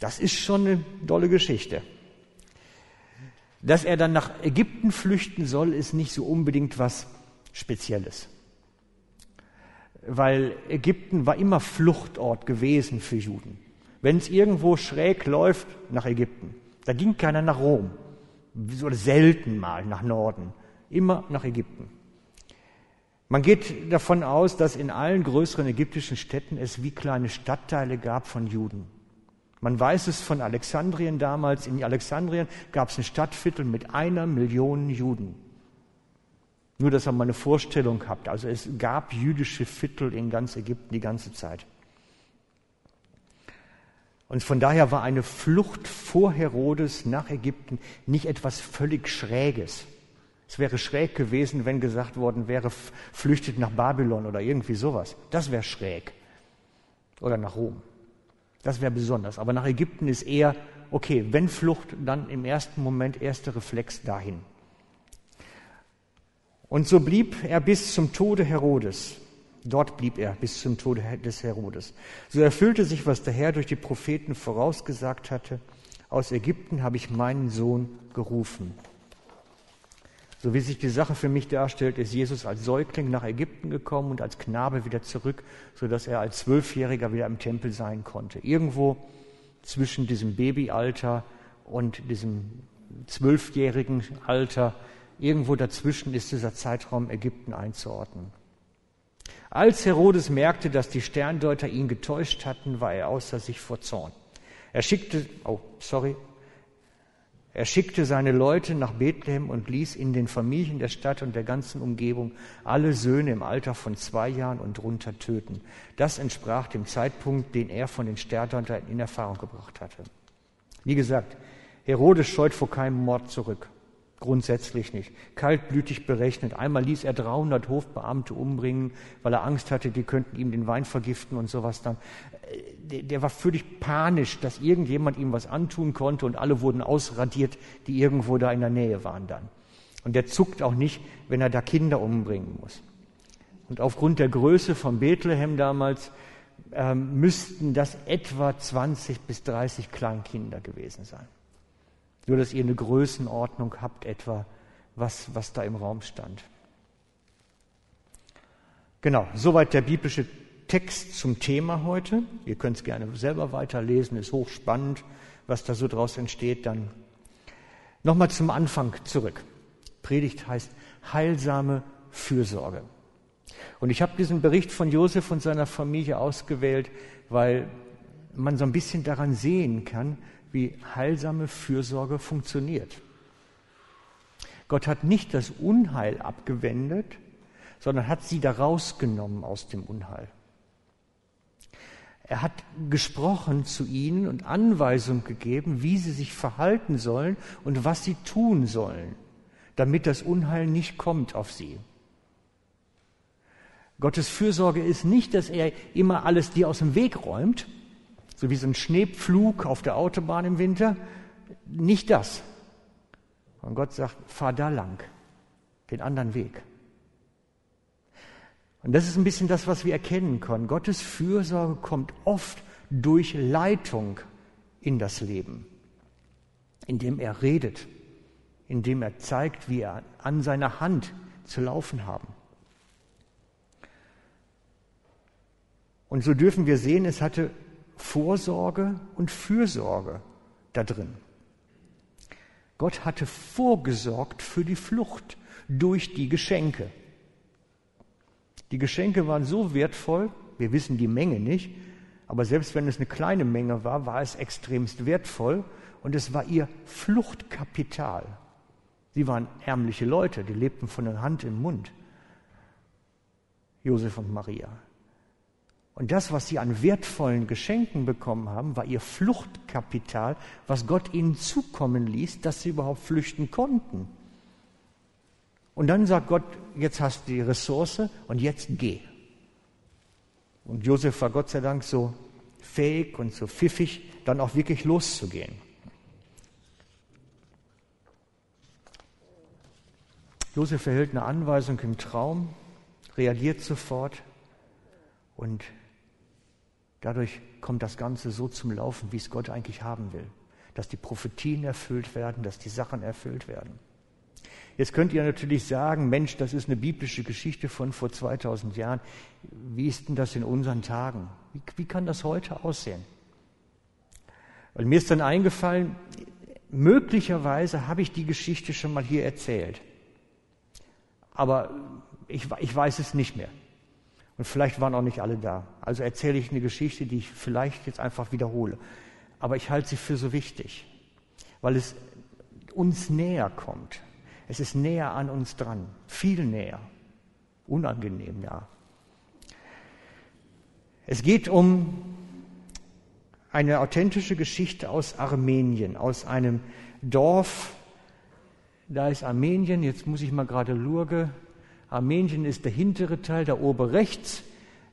Das ist schon eine dolle Geschichte. Dass er dann nach Ägypten flüchten soll, ist nicht so unbedingt was Spezielles. Weil Ägypten war immer Fluchtort gewesen für Juden. Wenn es irgendwo schräg läuft, nach Ägypten. Da ging keiner nach Rom. Oder selten mal nach Norden. Immer nach Ägypten. Man geht davon aus, dass in allen größeren ägyptischen Städten es wie kleine Stadtteile gab von Juden. Man weiß es von Alexandrien damals. In Alexandrien gab es ein Stadtviertel mit einer Million Juden. Nur, dass ihr mal eine Vorstellung habt. Also es gab jüdische Viertel in ganz Ägypten die ganze Zeit. Und von daher war eine Flucht vor Herodes nach Ägypten nicht etwas völlig Schräges. Es wäre schräg gewesen, wenn gesagt worden wäre, flüchtet nach Babylon oder irgendwie sowas. Das wäre schräg. Oder nach Rom. Das wäre besonders. Aber nach Ägypten ist eher, okay, wenn Flucht, dann im ersten Moment erster Reflex dahin. Und so blieb er bis zum Tode Herodes. Dort blieb er bis zum Tode des Herodes. So erfüllte sich, was der Herr durch die Propheten vorausgesagt hatte. Aus Ägypten habe ich meinen Sohn gerufen. So wie sich die Sache für mich darstellt, ist Jesus als Säugling nach Ägypten gekommen und als Knabe wieder zurück, sodass er als Zwölfjähriger wieder im Tempel sein konnte. Irgendwo zwischen diesem Babyalter und diesem zwölfjährigen Alter, irgendwo dazwischen ist dieser Zeitraum Ägypten einzuordnen. Als Herodes merkte, dass die Sterndeuter ihn getäuscht hatten, war er außer sich vor Zorn. Er schickte, oh, sorry, er schickte seine Leute nach Bethlehem und ließ in den Familien der Stadt und der ganzen Umgebung alle Söhne im Alter von zwei Jahren und drunter töten. Das entsprach dem Zeitpunkt, den er von den Sterndeuter in Erfahrung gebracht hatte. Wie gesagt, Herodes scheut vor keinem Mord zurück. Grundsätzlich nicht. Kaltblütig berechnet. Einmal ließ er 300 Hofbeamte umbringen, weil er Angst hatte, die könnten ihm den Wein vergiften und sowas dann. Der, der war völlig panisch, dass irgendjemand ihm was antun konnte und alle wurden ausradiert, die irgendwo da in der Nähe waren dann. Und der zuckt auch nicht, wenn er da Kinder umbringen muss. Und aufgrund der Größe von Bethlehem damals ähm, müssten das etwa 20 bis 30 Kleinkinder gewesen sein. Nur, dass ihr eine Größenordnung habt, etwa, was, was da im Raum stand. Genau, soweit der biblische Text zum Thema heute. Ihr könnt es gerne selber weiterlesen, ist hochspannend, was da so draus entsteht. Dann nochmal zum Anfang zurück. Predigt heißt heilsame Fürsorge. Und ich habe diesen Bericht von Josef und seiner Familie ausgewählt, weil man so ein bisschen daran sehen kann, wie heilsame Fürsorge funktioniert. Gott hat nicht das Unheil abgewendet, sondern hat sie da rausgenommen aus dem Unheil. Er hat gesprochen zu ihnen und Anweisungen gegeben, wie sie sich verhalten sollen und was sie tun sollen, damit das Unheil nicht kommt auf sie. Gottes Fürsorge ist nicht, dass er immer alles dir aus dem Weg räumt, so wie so ein Schneepflug auf der Autobahn im Winter. Nicht das. Und Gott sagt, fahr da lang, den anderen Weg. Und das ist ein bisschen das, was wir erkennen können. Gottes Fürsorge kommt oft durch Leitung in das Leben, indem er redet, indem er zeigt, wie er an seiner Hand zu laufen haben. Und so dürfen wir sehen, es hatte Vorsorge und Fürsorge da drin. Gott hatte vorgesorgt für die Flucht durch die Geschenke. Die Geschenke waren so wertvoll, wir wissen die Menge nicht, aber selbst wenn es eine kleine Menge war, war es extremst wertvoll und es war ihr Fluchtkapital. Sie waren ärmliche Leute, die lebten von der Hand im Mund. Josef und Maria. Und das, was sie an wertvollen Geschenken bekommen haben, war ihr Fluchtkapital, was Gott ihnen zukommen ließ, dass sie überhaupt flüchten konnten. Und dann sagt Gott, jetzt hast du die Ressource und jetzt geh. Und Josef war Gott sei Dank so fähig und so pfiffig, dann auch wirklich loszugehen. Josef erhält eine Anweisung im Traum, reagiert sofort und dadurch kommt das Ganze so zum Laufen, wie es Gott eigentlich haben will. Dass die Prophetien erfüllt werden, dass die Sachen erfüllt werden. Jetzt könnt ihr natürlich sagen, Mensch, das ist eine biblische Geschichte von vor 2000 Jahren. Wie ist denn das in unseren Tagen? Wie, wie kann das heute aussehen? Und mir ist dann eingefallen, möglicherweise habe ich die Geschichte schon mal hier erzählt. Aber ich, ich weiß es nicht mehr. Und vielleicht waren auch nicht alle da. Also erzähle ich eine Geschichte, die ich vielleicht jetzt einfach wiederhole. Aber ich halte sie für so wichtig, weil es uns näher kommt. Es ist näher an uns dran, viel näher. Unangenehm, ja. Es geht um eine authentische Geschichte aus Armenien, aus einem Dorf. Da ist Armenien, jetzt muss ich mal gerade lurge. Armenien ist der hintere Teil, der obere rechts.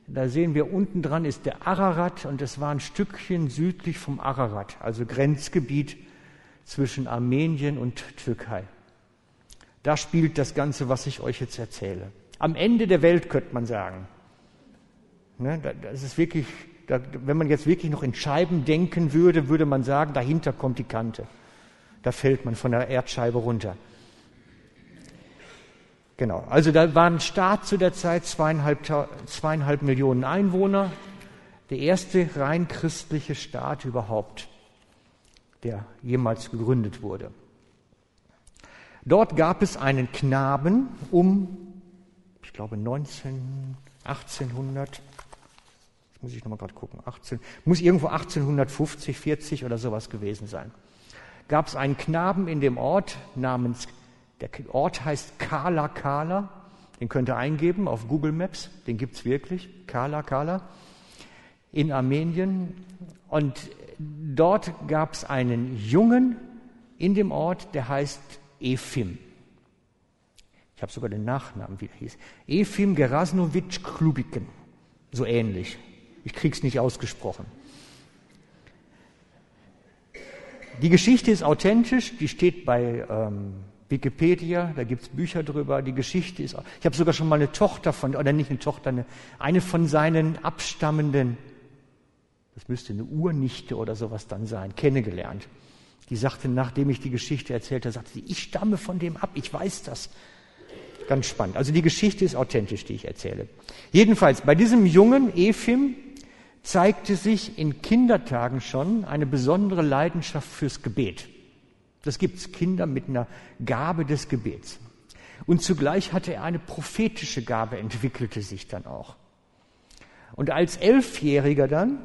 Da sehen wir unten dran ist der Ararat und es war ein Stückchen südlich vom Ararat, also Grenzgebiet zwischen Armenien und Türkei. Da spielt das Ganze, was ich euch jetzt erzähle. Am Ende der Welt könnte man sagen. Ne, das ist wirklich, wenn man jetzt wirklich noch in Scheiben denken würde, würde man sagen, dahinter kommt die Kante. Da fällt man von der Erdscheibe runter. Genau, also da war ein Staat zu der Zeit, zweieinhalb, zweieinhalb Millionen Einwohner, der erste rein christliche Staat überhaupt, der jemals gegründet wurde. Dort gab es einen Knaben um, ich glaube 19, 1800, jetzt muss ich nochmal gerade gucken, 18, muss irgendwo 1850, 40 oder sowas gewesen sein. Gab es einen Knaben in dem Ort namens, der Ort heißt Kala Kala, den könnt ihr eingeben auf Google Maps, den gibt es wirklich, Kala Kala, in Armenien. Und dort gab es einen Jungen in dem Ort, der heißt Efim. Ich habe sogar den Nachnamen, wie er hieß. Efim Gerasnowitsch Klubiken. So ähnlich. Ich krieg's nicht ausgesprochen. Die Geschichte ist authentisch, die steht bei ähm, Wikipedia, da gibt's Bücher drüber. Die Geschichte ist. Ich habe sogar schon mal eine Tochter von, oder nicht eine Tochter, eine, eine von seinen abstammenden, das müsste eine Urnichte oder sowas dann sein, kennengelernt. Die sagte, nachdem ich die Geschichte erzählte, sagte sie, ich stamme von dem ab, ich weiß das. Ganz spannend. Also die Geschichte ist authentisch, die ich erzähle. Jedenfalls, bei diesem jungen Efim zeigte sich in Kindertagen schon eine besondere Leidenschaft fürs Gebet. Das gibt's Kinder mit einer Gabe des Gebets. Und zugleich hatte er eine prophetische Gabe, entwickelte sich dann auch. Und als Elfjähriger dann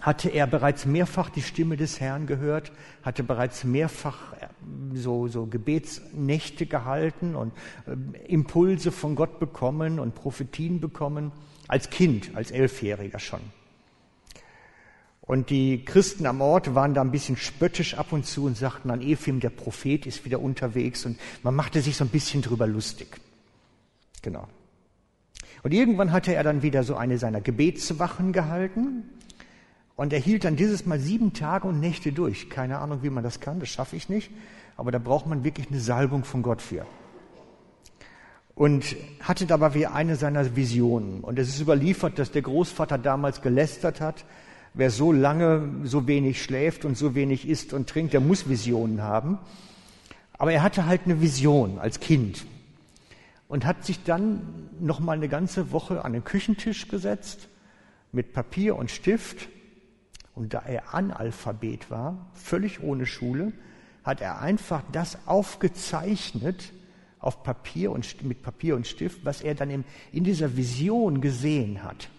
hatte er bereits mehrfach die Stimme des Herrn gehört, hatte bereits mehrfach äh, so, so Gebetsnächte gehalten und äh, Impulse von Gott bekommen und Prophetien bekommen, als Kind, als Elfjähriger schon. Und die Christen am Ort waren da ein bisschen spöttisch ab und zu und sagten an Ephim, der Prophet ist wieder unterwegs und man machte sich so ein bisschen drüber lustig. Genau. Und irgendwann hatte er dann wieder so eine seiner Gebetswachen gehalten und er hielt dann dieses Mal sieben Tage und Nächte durch. Keine Ahnung, wie man das kann, das schaffe ich nicht. Aber da braucht man wirklich eine Salbung von Gott für. Und hatte dabei wie eine seiner Visionen. Und es ist überliefert, dass der Großvater damals gelästert hat, wer so lange so wenig schläft und so wenig isst und trinkt, der muss Visionen haben. Aber er hatte halt eine Vision als Kind und hat sich dann noch mal eine ganze Woche an den Küchentisch gesetzt mit Papier und Stift und da er Analphabet war, völlig ohne Schule, hat er einfach das aufgezeichnet auf Papier und mit Papier und Stift, was er dann in, in dieser Vision gesehen hat.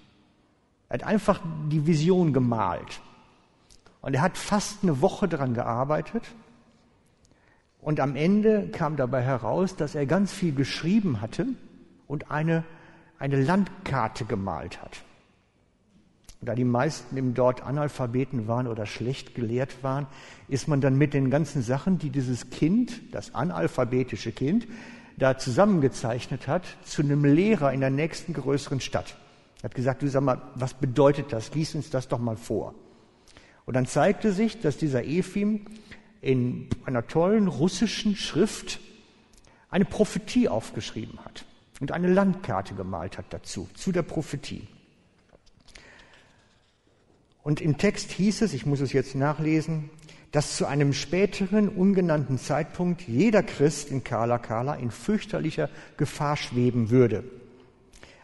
Er hat einfach die Vision gemalt. Und er hat fast eine Woche daran gearbeitet. Und am Ende kam dabei heraus, dass er ganz viel geschrieben hatte und eine, eine Landkarte gemalt hat. Da die meisten im Dort Analphabeten waren oder schlecht gelehrt waren, ist man dann mit den ganzen Sachen, die dieses Kind, das analphabetische Kind, da zusammengezeichnet hat, zu einem Lehrer in der nächsten größeren Stadt. Er hat gesagt, du sag mal, was bedeutet das? Lies uns das doch mal vor. Und dann zeigte sich, dass dieser Efim in einer tollen russischen Schrift eine Prophetie aufgeschrieben hat und eine Landkarte gemalt hat dazu, zu der Prophetie. Und im Text hieß es, ich muss es jetzt nachlesen, dass zu einem späteren, ungenannten Zeitpunkt jeder Christ in Kala Kala in fürchterlicher Gefahr schweben würde.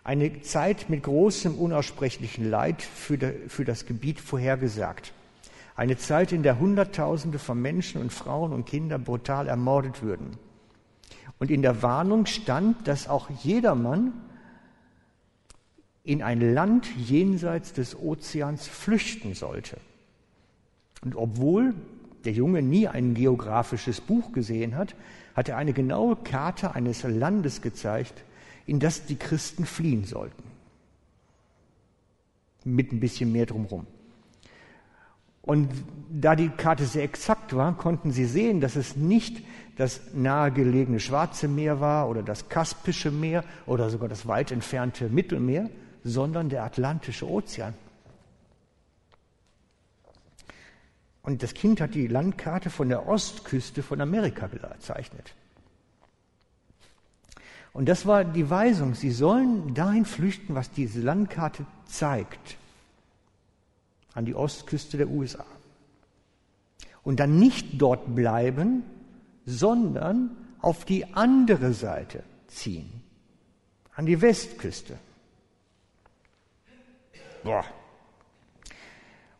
Eine Zeit mit großem unaussprechlichen Leid für, für das Gebiet vorhergesagt. Eine Zeit, in der Hunderttausende von Menschen und Frauen und Kindern brutal ermordet würden. Und in der Warnung stand, dass auch jedermann in ein Land jenseits des Ozeans flüchten sollte. Und obwohl der Junge nie ein geografisches Buch gesehen hat, hat er eine genaue Karte eines Landes gezeigt, in das die Christen fliehen sollten. Mit ein bisschen mehr drumherum. Und da die Karte sehr exakt war, konnten sie sehen, dass es nicht das nahegelegene Schwarze Meer war oder das Kaspische Meer oder sogar das weit entfernte Mittelmeer, sondern der Atlantische Ozean. Und das Kind hat die Landkarte von der Ostküste von Amerika gezeichnet. Und das war die Weisung, sie sollen dahin flüchten, was diese Landkarte zeigt, an die Ostküste der USA. Und dann nicht dort bleiben, sondern auf die andere Seite ziehen, an die Westküste. Boah.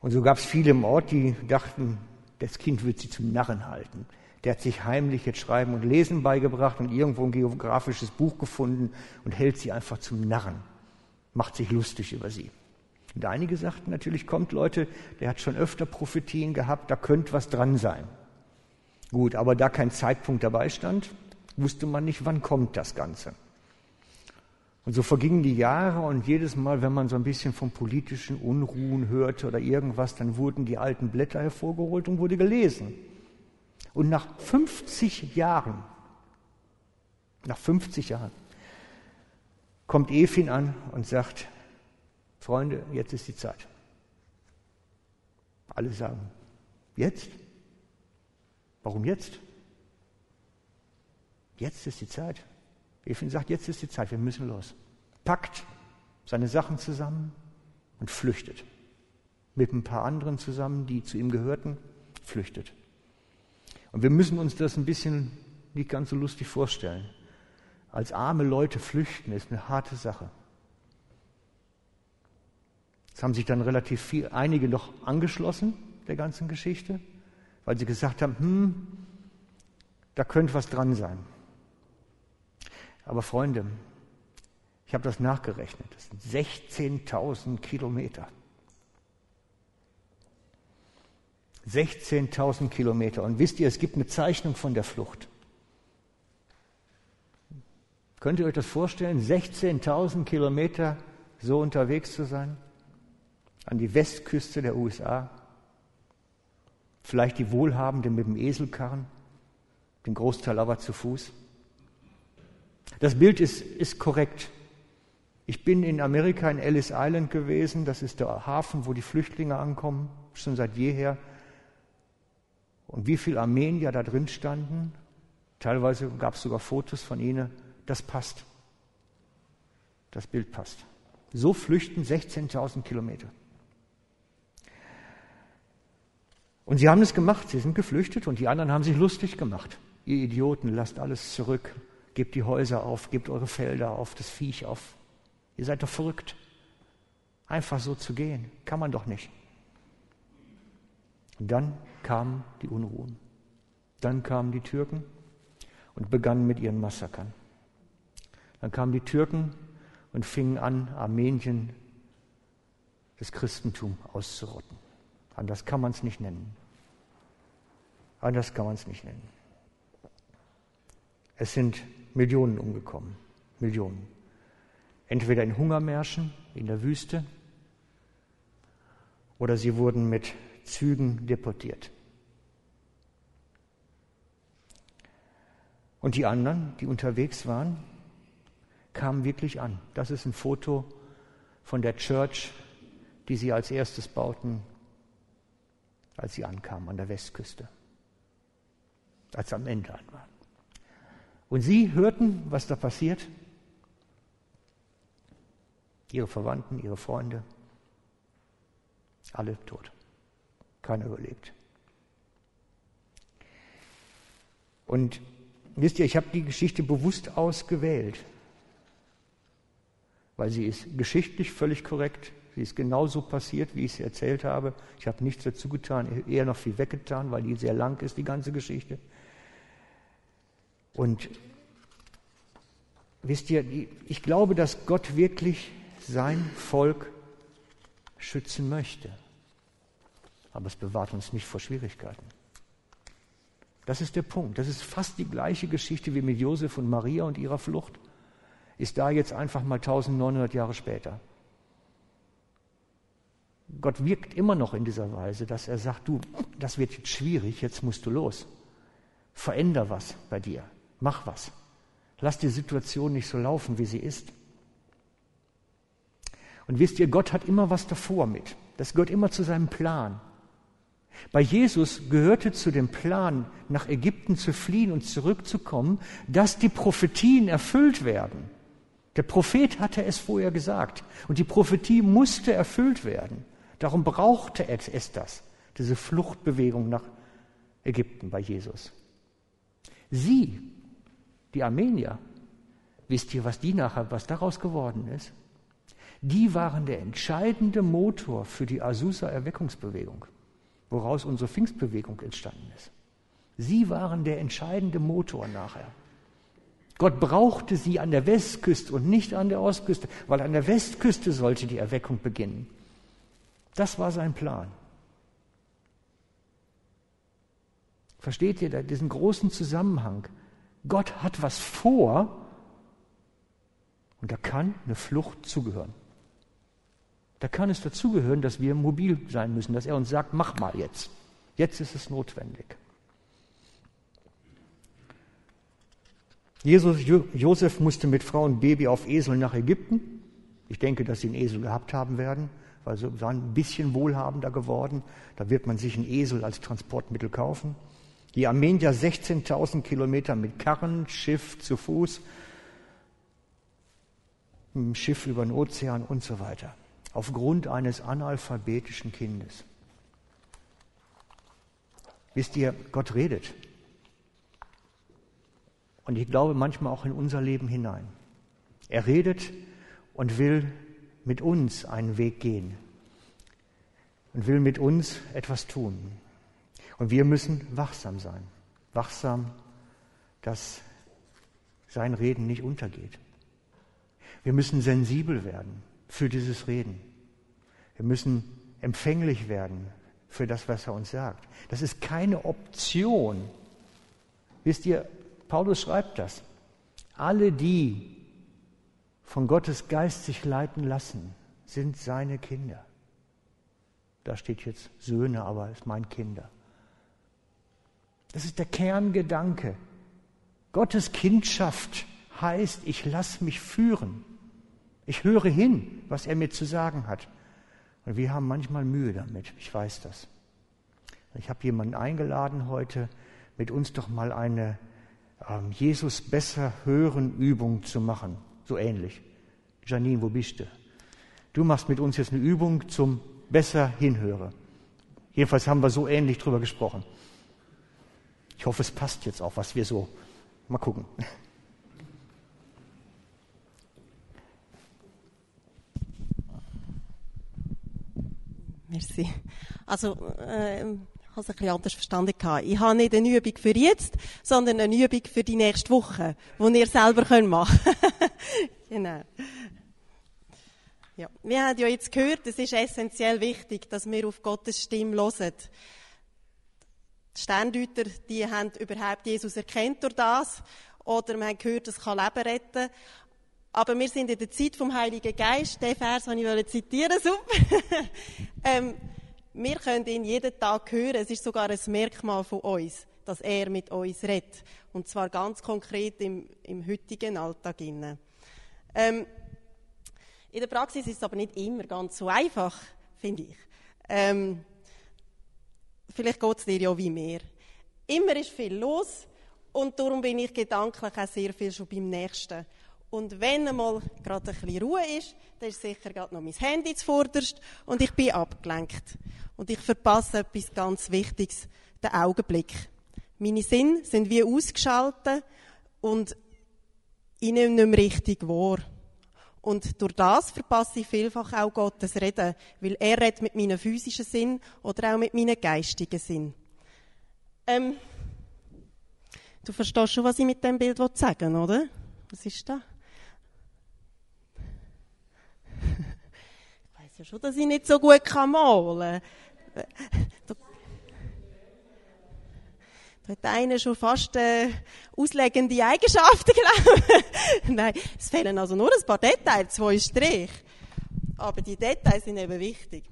Und so gab es viele im Ort, die dachten, das Kind wird sie zum Narren halten. Der hat sich heimlich jetzt Schreiben und Lesen beigebracht und irgendwo ein geografisches Buch gefunden und hält sie einfach zum Narren, macht sich lustig über sie. Und einige sagten natürlich, kommt Leute, der hat schon öfter Prophetien gehabt, da könnte was dran sein. Gut, aber da kein Zeitpunkt dabei stand, wusste man nicht, wann kommt das Ganze. Und so vergingen die Jahre und jedes Mal, wenn man so ein bisschen von politischen Unruhen hörte oder irgendwas, dann wurden die alten Blätter hervorgeholt und wurde gelesen. Und nach 50 Jahren, nach 50 Jahren, kommt Efin an und sagt, Freunde, jetzt ist die Zeit. Alle sagen, jetzt? Warum jetzt? Jetzt ist die Zeit. Efin sagt, jetzt ist die Zeit, wir müssen los. Packt seine Sachen zusammen und flüchtet. Mit ein paar anderen zusammen, die zu ihm gehörten, flüchtet. Und wir müssen uns das ein bisschen nicht ganz so lustig vorstellen. Als arme Leute flüchten ist eine harte Sache. Es haben sich dann relativ viel, einige noch angeschlossen der ganzen Geschichte, weil sie gesagt haben, hm, da könnte was dran sein. Aber Freunde, ich habe das nachgerechnet. Das sind 16.000 Kilometer. 16.000 Kilometer. Und wisst ihr, es gibt eine Zeichnung von der Flucht. Könnt ihr euch das vorstellen? 16.000 Kilometer so unterwegs zu sein? An die Westküste der USA? Vielleicht die Wohlhabenden mit dem Eselkarren, den Großteil aber zu Fuß? Das Bild ist, ist korrekt. Ich bin in Amerika in Ellis Island gewesen. Das ist der Hafen, wo die Flüchtlinge ankommen, schon seit jeher. Und wie viele Armenier da drin standen, teilweise gab es sogar Fotos von ihnen, das passt. Das Bild passt. So flüchten 16.000 Kilometer. Und sie haben es gemacht, sie sind geflüchtet und die anderen haben sich lustig gemacht. Ihr Idioten, lasst alles zurück. Gebt die Häuser auf, gebt eure Felder auf, das Viech auf. Ihr seid doch verrückt. Einfach so zu gehen, kann man doch nicht. Dann kamen die Unruhen. Dann kamen die Türken und begannen mit ihren Massakern. Dann kamen die Türken und fingen an, Armenien, das Christentum auszurotten. Anders kann man es nicht nennen. Anders kann man es nicht nennen. Es sind Millionen umgekommen. Millionen. Entweder in Hungermärschen in der Wüste oder sie wurden mit Zügen deportiert. Und die anderen, die unterwegs waren, kamen wirklich an. Das ist ein Foto von der Church, die sie als erstes bauten, als sie ankamen an der Westküste, als sie am Ende an waren. Und sie hörten, was da passiert. Ihre Verwandten, ihre Freunde, alle tot. Keiner überlebt. Und wisst ihr, ich habe die Geschichte bewusst ausgewählt, weil sie ist geschichtlich völlig korrekt. Sie ist genauso passiert, wie ich sie erzählt habe. Ich habe nichts dazu getan, eher noch viel weggetan, weil die sehr lang ist, die ganze Geschichte. Und wisst ihr, ich glaube, dass Gott wirklich sein Volk schützen möchte. Aber es bewahrt uns nicht vor Schwierigkeiten. Das ist der Punkt. Das ist fast die gleiche Geschichte wie mit Josef und Maria und ihrer Flucht. Ist da jetzt einfach mal 1900 Jahre später. Gott wirkt immer noch in dieser Weise, dass er sagt, du, das wird jetzt schwierig, jetzt musst du los. Veränder was bei dir. Mach was. Lass die Situation nicht so laufen, wie sie ist. Und wisst ihr, Gott hat immer was davor mit. Das gehört immer zu seinem Plan. Bei Jesus gehörte zu dem Plan, nach Ägypten zu fliehen und zurückzukommen, dass die Prophetien erfüllt werden. Der Prophet hatte es vorher gesagt und die Prophetie musste erfüllt werden. Darum brauchte es das, diese Fluchtbewegung nach Ägypten bei Jesus. Sie, die Armenier, wisst ihr, was die nachher, was daraus geworden ist? Die waren der entscheidende Motor für die Azusa-Erweckungsbewegung woraus unsere Pfingstbewegung entstanden ist. Sie waren der entscheidende Motor nachher. Gott brauchte sie an der Westküste und nicht an der Ostküste, weil an der Westküste sollte die Erweckung beginnen. Das war sein Plan. Versteht ihr da diesen großen Zusammenhang? Gott hat was vor und da kann eine Flucht zugehören da kann es dazugehören, dass wir mobil sein müssen, dass er uns sagt, mach mal jetzt. Jetzt ist es notwendig. Jesus, Josef musste mit Frau und Baby auf Esel nach Ägypten. Ich denke, dass sie einen Esel gehabt haben werden, weil sie waren ein bisschen wohlhabender geworden. Da wird man sich einen Esel als Transportmittel kaufen. Die Armenier 16.000 Kilometer mit Karren, Schiff zu Fuß, mit Schiff über den Ozean und so weiter aufgrund eines analphabetischen Kindes. Wisst ihr, Gott redet. Und ich glaube manchmal auch in unser Leben hinein. Er redet und will mit uns einen Weg gehen und will mit uns etwas tun. Und wir müssen wachsam sein. Wachsam, dass sein Reden nicht untergeht. Wir müssen sensibel werden für dieses Reden. Wir müssen empfänglich werden für das, was er uns sagt. Das ist keine Option. Wisst ihr, Paulus schreibt das. Alle, die von Gottes Geist sich leiten lassen, sind seine Kinder. Da steht jetzt Söhne, aber es meint Kinder. Das ist der Kerngedanke. Gottes Kindschaft heißt, ich lasse mich führen. Ich höre hin, was er mir zu sagen hat. Und wir haben manchmal Mühe damit, ich weiß das. Ich habe jemanden eingeladen heute, mit uns doch mal eine ähm, Jesus besser hören Übung zu machen. So ähnlich. Janine, wo bist du? Du machst mit uns jetzt eine Übung zum besser hinhören. Jedenfalls haben wir so ähnlich drüber gesprochen. Ich hoffe, es passt jetzt auch, was wir so. Mal gucken. Merci. Also, äh, ich habe es ein anders verstanden. Ich habe nicht eine Übung für jetzt, sondern eine Übung für die nächste Woche, die ihr selber könnt machen Genau. Ja. Wir haben ja jetzt gehört, es ist essentiell wichtig, dass wir auf Gottes Stimme hören. Die Sterndeuter, die haben überhaupt Jesus erkennt durch das. Oder wir haben gehört, es kann Leben retten. Aber wir sind in der Zeit vom Heiligen Geist. Den Vers wollte ich zitieren, super. ähm, wir können ihn jeden Tag hören. Es ist sogar ein Merkmal von uns, dass er mit uns redet. Und zwar ganz konkret im, im heutigen Alltag. Ähm, in der Praxis ist es aber nicht immer ganz so einfach, finde ich. Ähm, vielleicht geht es dir ja wie mir. Immer ist viel los Und darum bin ich gedanklich auch sehr viel schon beim Nächsten. Und wenn einmal gerade ein bisschen Ruhe ist, dann ist sicher gerade noch mein Handy zuvorderst und ich bin abgelenkt. Und ich verpasse etwas ganz Wichtiges, den Augenblick. Meine Sinne sind wie ausgeschaltet und ich nehme nicht mehr richtig wahr. Und durch das verpasse ich vielfach auch Gottes Reden, weil er redet mit meinen physischen Sinn oder auch mit meinen geistigen Sinn. Ähm, du verstehst schon, was ich mit dem Bild sagen will, oder? Was ist da? Ich weiß ja schon, dass ich nicht so gut malen kann. Da, da hat einer schon fast äh, auslegende Eigenschaften, glaube Nein, es fehlen also nur ein paar Details, zwei Strich. Aber die Details sind eben wichtig.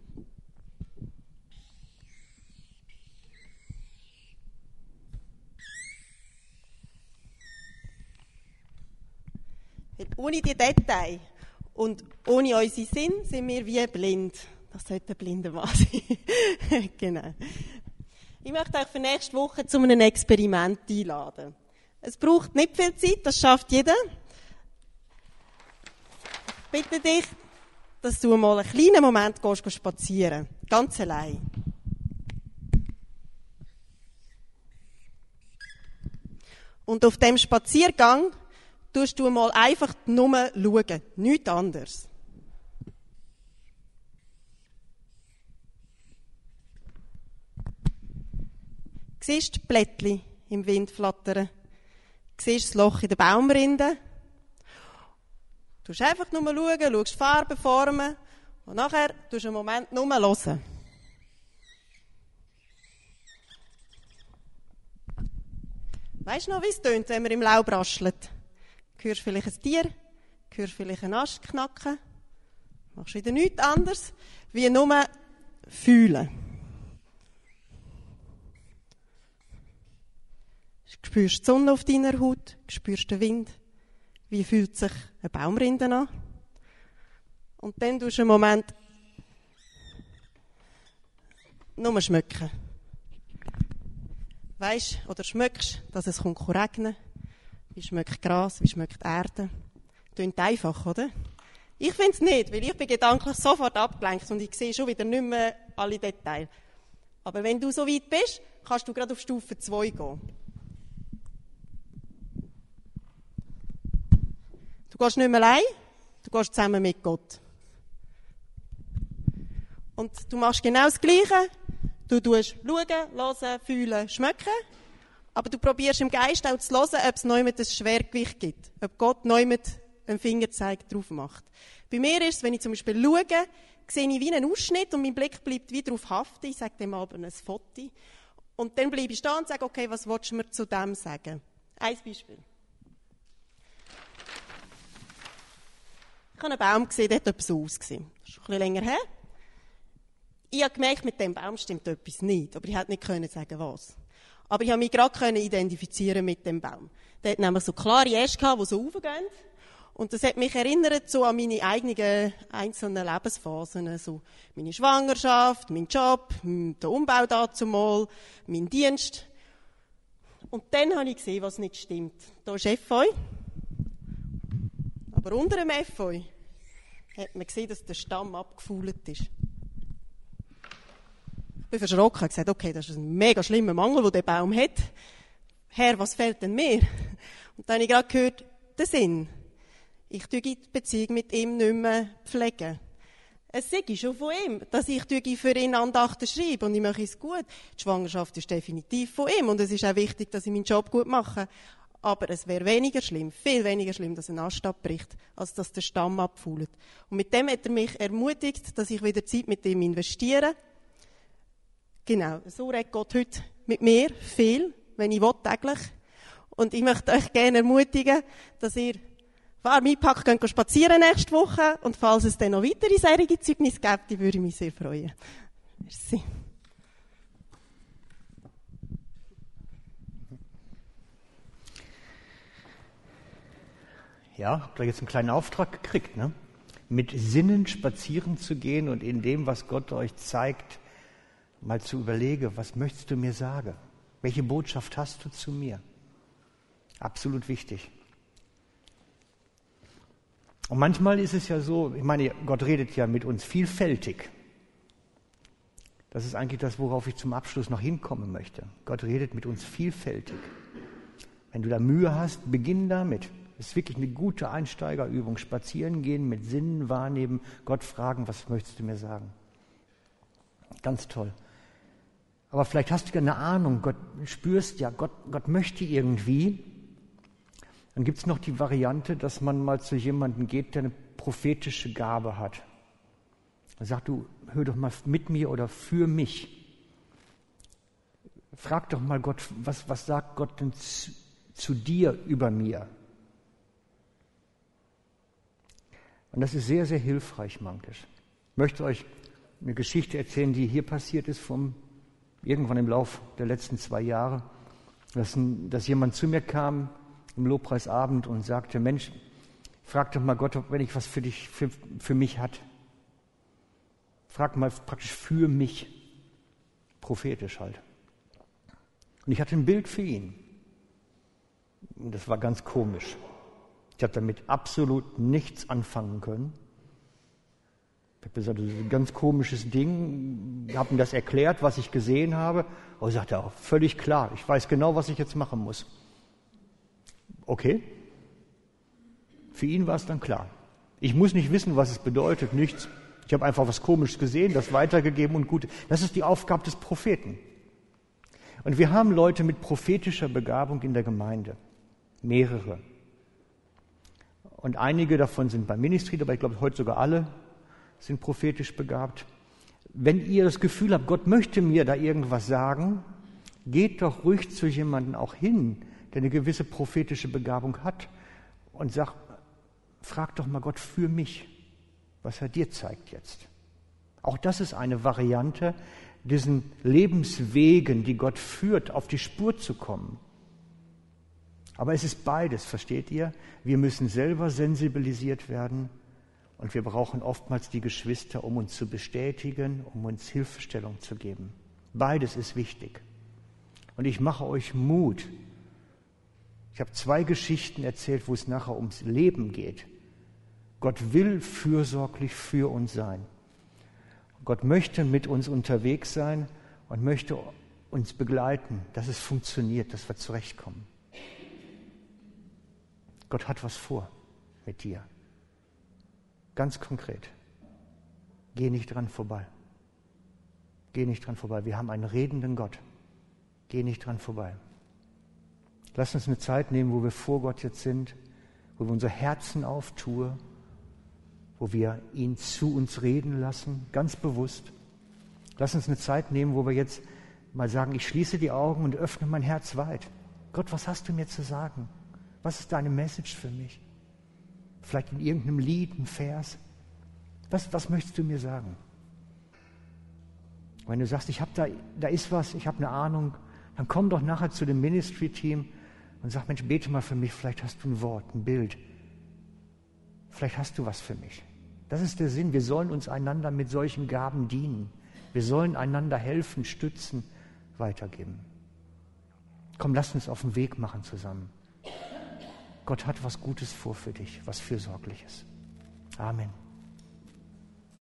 ohne die Details und ohne unseren Sinn sind wir wie blind. Das sollte ein blinder Mann sein. genau. Ich möchte euch für nächste Woche zu einem Experiment einladen. Es braucht nicht viel Zeit, das schafft jeder. Ich bitte dich, dass du mal einen kleinen Moment gehst spazieren. Ganz allein. Und auf dem Spaziergang tust du mal einfach nur schauen. Nichts anderes. Siehst du die Blättchen im Wind flattern? Siehst du das Loch in der Baumrinde? Du musst einfach nur schauen, schaust Farben, Formen und nachher tust du einen Moment nur hören. Weißt du noch, wie es tönt, wenn man im Laub raschelt? Hörst vielleicht ein Tier, hörst vielleicht einen Ast knacken, machst wieder nichts anderes, wie nur fühlen. Spürst die Sonne auf deiner Haut, spürst den Wind. Wie fühlt sich eine Baumrinde an? Und dann tust du einen Moment nur schmecken. Weißt oder schmeckst, dass es kommt regnen Wie schmeckt Gras? Wie schmeckt Erde? Klingt einfach, oder? Ich finde es nicht, weil ich bin gedanklich sofort abgelenkt und ich sehe schon wieder nicht mehr alle Details. Aber wenn du so weit bist, kannst du gerade auf Stufe 2 gehen. Du gehst nicht mehr allein, du gehst zusammen mit Gott. Und du machst genau das Gleiche. Du tust schauen, hören, fühlen, schmecken. Aber du probierst im Geist auch zu hören, ob es mit ein Schwergewicht gibt. Ob Gott mit einem Fingerzeig drauf macht. Bei mir ist es, wenn ich zum Beispiel schaue, sehe ich wie einen Ausschnitt und mein Blick bleibt wieder drauf haften. Ich sage dem aber ein Foto. Und dann bleibe ich stehen und sage, okay, was willst du mir zu dem sagen? Ein Beispiel. Ich habe einen Baum gesehen, der hat etwas ausgesehen. Das ist ein bisschen länger her. Ich habe gemerkt, mit dem Baum stimmt etwas nicht, aber ich hätte nicht können sagen, was. Aber ich habe mich gerade identifizieren mit dem Baum. Der hat nämlich so klare Äste gehabt, die so aufgehen. Und das hat mich erinnert so an meine eigenen einzelnen Lebensphasen. So meine Schwangerschaft, mein Job, der Umbau dazu mal, mein Dienst. Und dann habe ich gesehen, was nicht stimmt. Da ist Efeu. Aber unter dem Efeu hat man gesehen, dass der Stamm abgefault ist. Bin verschrocken und gesagt, okay, das ist ein mega schlimmer Mangel, den der Baum hat. Herr, was fehlt denn mir? Und dann habe ich gerade gehört, der Sinn. Ich tue die Beziehung mit ihm nicht mehr pflegen. Es sei schon von ihm, dass ich für ihn Andachten schreibe und ich mache es gut. Die Schwangerschaft ist definitiv von ihm und es ist auch wichtig, dass ich meinen Job gut mache. Aber es wäre weniger schlimm, viel weniger schlimm, dass ein Ast abbricht, als dass der Stamm abfault. Und mit dem hat er mich ermutigt, dass ich wieder Zeit mit ihm investiere. Genau, so redet Gott heute mit mir viel, wenn ich will, täglich. Und ich möchte euch gerne ermutigen, dass ihr warm einpackt, könnt spazieren nächste Woche. Und falls es dann noch weitere solche Zeugnisse gibt, würde ich mich sehr freuen. Merci. Ja, habt ihr jetzt einen kleinen Auftrag gekriegt, ne? Mit Sinnen spazieren zu gehen und in dem, was Gott euch zeigt, mal zu überlegen, was möchtest du mir sagen? Welche Botschaft hast du zu mir? Absolut wichtig. Und manchmal ist es ja so, ich meine, Gott redet ja mit uns vielfältig. Das ist eigentlich das, worauf ich zum Abschluss noch hinkommen möchte. Gott redet mit uns vielfältig. Wenn du da Mühe hast, beginn damit. Das ist wirklich eine gute Einsteigerübung. Spazieren gehen, mit Sinnen wahrnehmen, Gott fragen, was möchtest du mir sagen? Ganz toll. Aber vielleicht hast du ja eine Ahnung, Gott spürst ja, Gott, Gott möchte irgendwie. Dann gibt es noch die Variante, dass man mal zu jemandem geht, der eine prophetische Gabe hat. Er sagt, du hör doch mal mit mir oder für mich. Frag doch mal Gott, was, was sagt Gott denn zu, zu dir über mir? Und das ist sehr, sehr hilfreich manches. Ich möchte euch eine Geschichte erzählen, die hier passiert ist, vom, irgendwann im Lauf der letzten zwei Jahre, dass, dass jemand zu mir kam im Lobpreisabend und sagte, Mensch, frag doch mal Gott, ob wenn ich was für dich, für, für mich hat. Frag mal praktisch für mich, prophetisch halt. Und ich hatte ein Bild für ihn. Und das war ganz komisch. Ich habe damit absolut nichts anfangen können. Ich habe gesagt, das ist ein ganz komisches Ding. Ich habe ihm das erklärt, was ich gesehen habe. Und er sagte auch, völlig klar, ich weiß genau, was ich jetzt machen muss. Okay. Für ihn war es dann klar. Ich muss nicht wissen, was es bedeutet, nichts. Ich habe einfach was Komisches gesehen, das weitergegeben und gut. Das ist die Aufgabe des Propheten. Und wir haben Leute mit prophetischer Begabung in der Gemeinde. Mehrere. Und einige davon sind beim Ministry dabei, ich glaube heute sogar alle sind prophetisch begabt. Wenn ihr das Gefühl habt, Gott möchte mir da irgendwas sagen, geht doch ruhig zu jemandem auch hin, der eine gewisse prophetische Begabung hat und sagt, frag doch mal Gott für mich, was er dir zeigt jetzt. Auch das ist eine Variante, diesen Lebenswegen, die Gott führt, auf die Spur zu kommen. Aber es ist beides, versteht ihr? Wir müssen selber sensibilisiert werden und wir brauchen oftmals die Geschwister, um uns zu bestätigen, um uns Hilfestellung zu geben. Beides ist wichtig. Und ich mache euch Mut. Ich habe zwei Geschichten erzählt, wo es nachher ums Leben geht. Gott will fürsorglich für uns sein. Gott möchte mit uns unterwegs sein und möchte uns begleiten, dass es funktioniert, dass wir zurechtkommen. Gott hat was vor mit dir. Ganz konkret. Geh nicht dran vorbei. Geh nicht dran vorbei. Wir haben einen redenden Gott. Geh nicht dran vorbei. Lass uns eine Zeit nehmen, wo wir vor Gott jetzt sind, wo wir unser Herzen auftun, wo wir ihn zu uns reden lassen, ganz bewusst. Lass uns eine Zeit nehmen, wo wir jetzt mal sagen, ich schließe die Augen und öffne mein Herz weit. Gott, was hast du mir zu sagen? Was ist deine Message für mich? Vielleicht in irgendeinem Lied, ein Vers. Was, was möchtest du mir sagen? Wenn du sagst, ich habe da, da ist was, ich habe eine Ahnung, dann komm doch nachher zu dem Ministry-Team und sag, Mensch, bete mal für mich, vielleicht hast du ein Wort, ein Bild. Vielleicht hast du was für mich. Das ist der Sinn. Wir sollen uns einander mit solchen Gaben dienen. Wir sollen einander helfen, stützen, weitergeben. Komm, lass uns auf den Weg machen zusammen. Gott hat was Gutes vor für dich, was Fürsorgliches. Amen.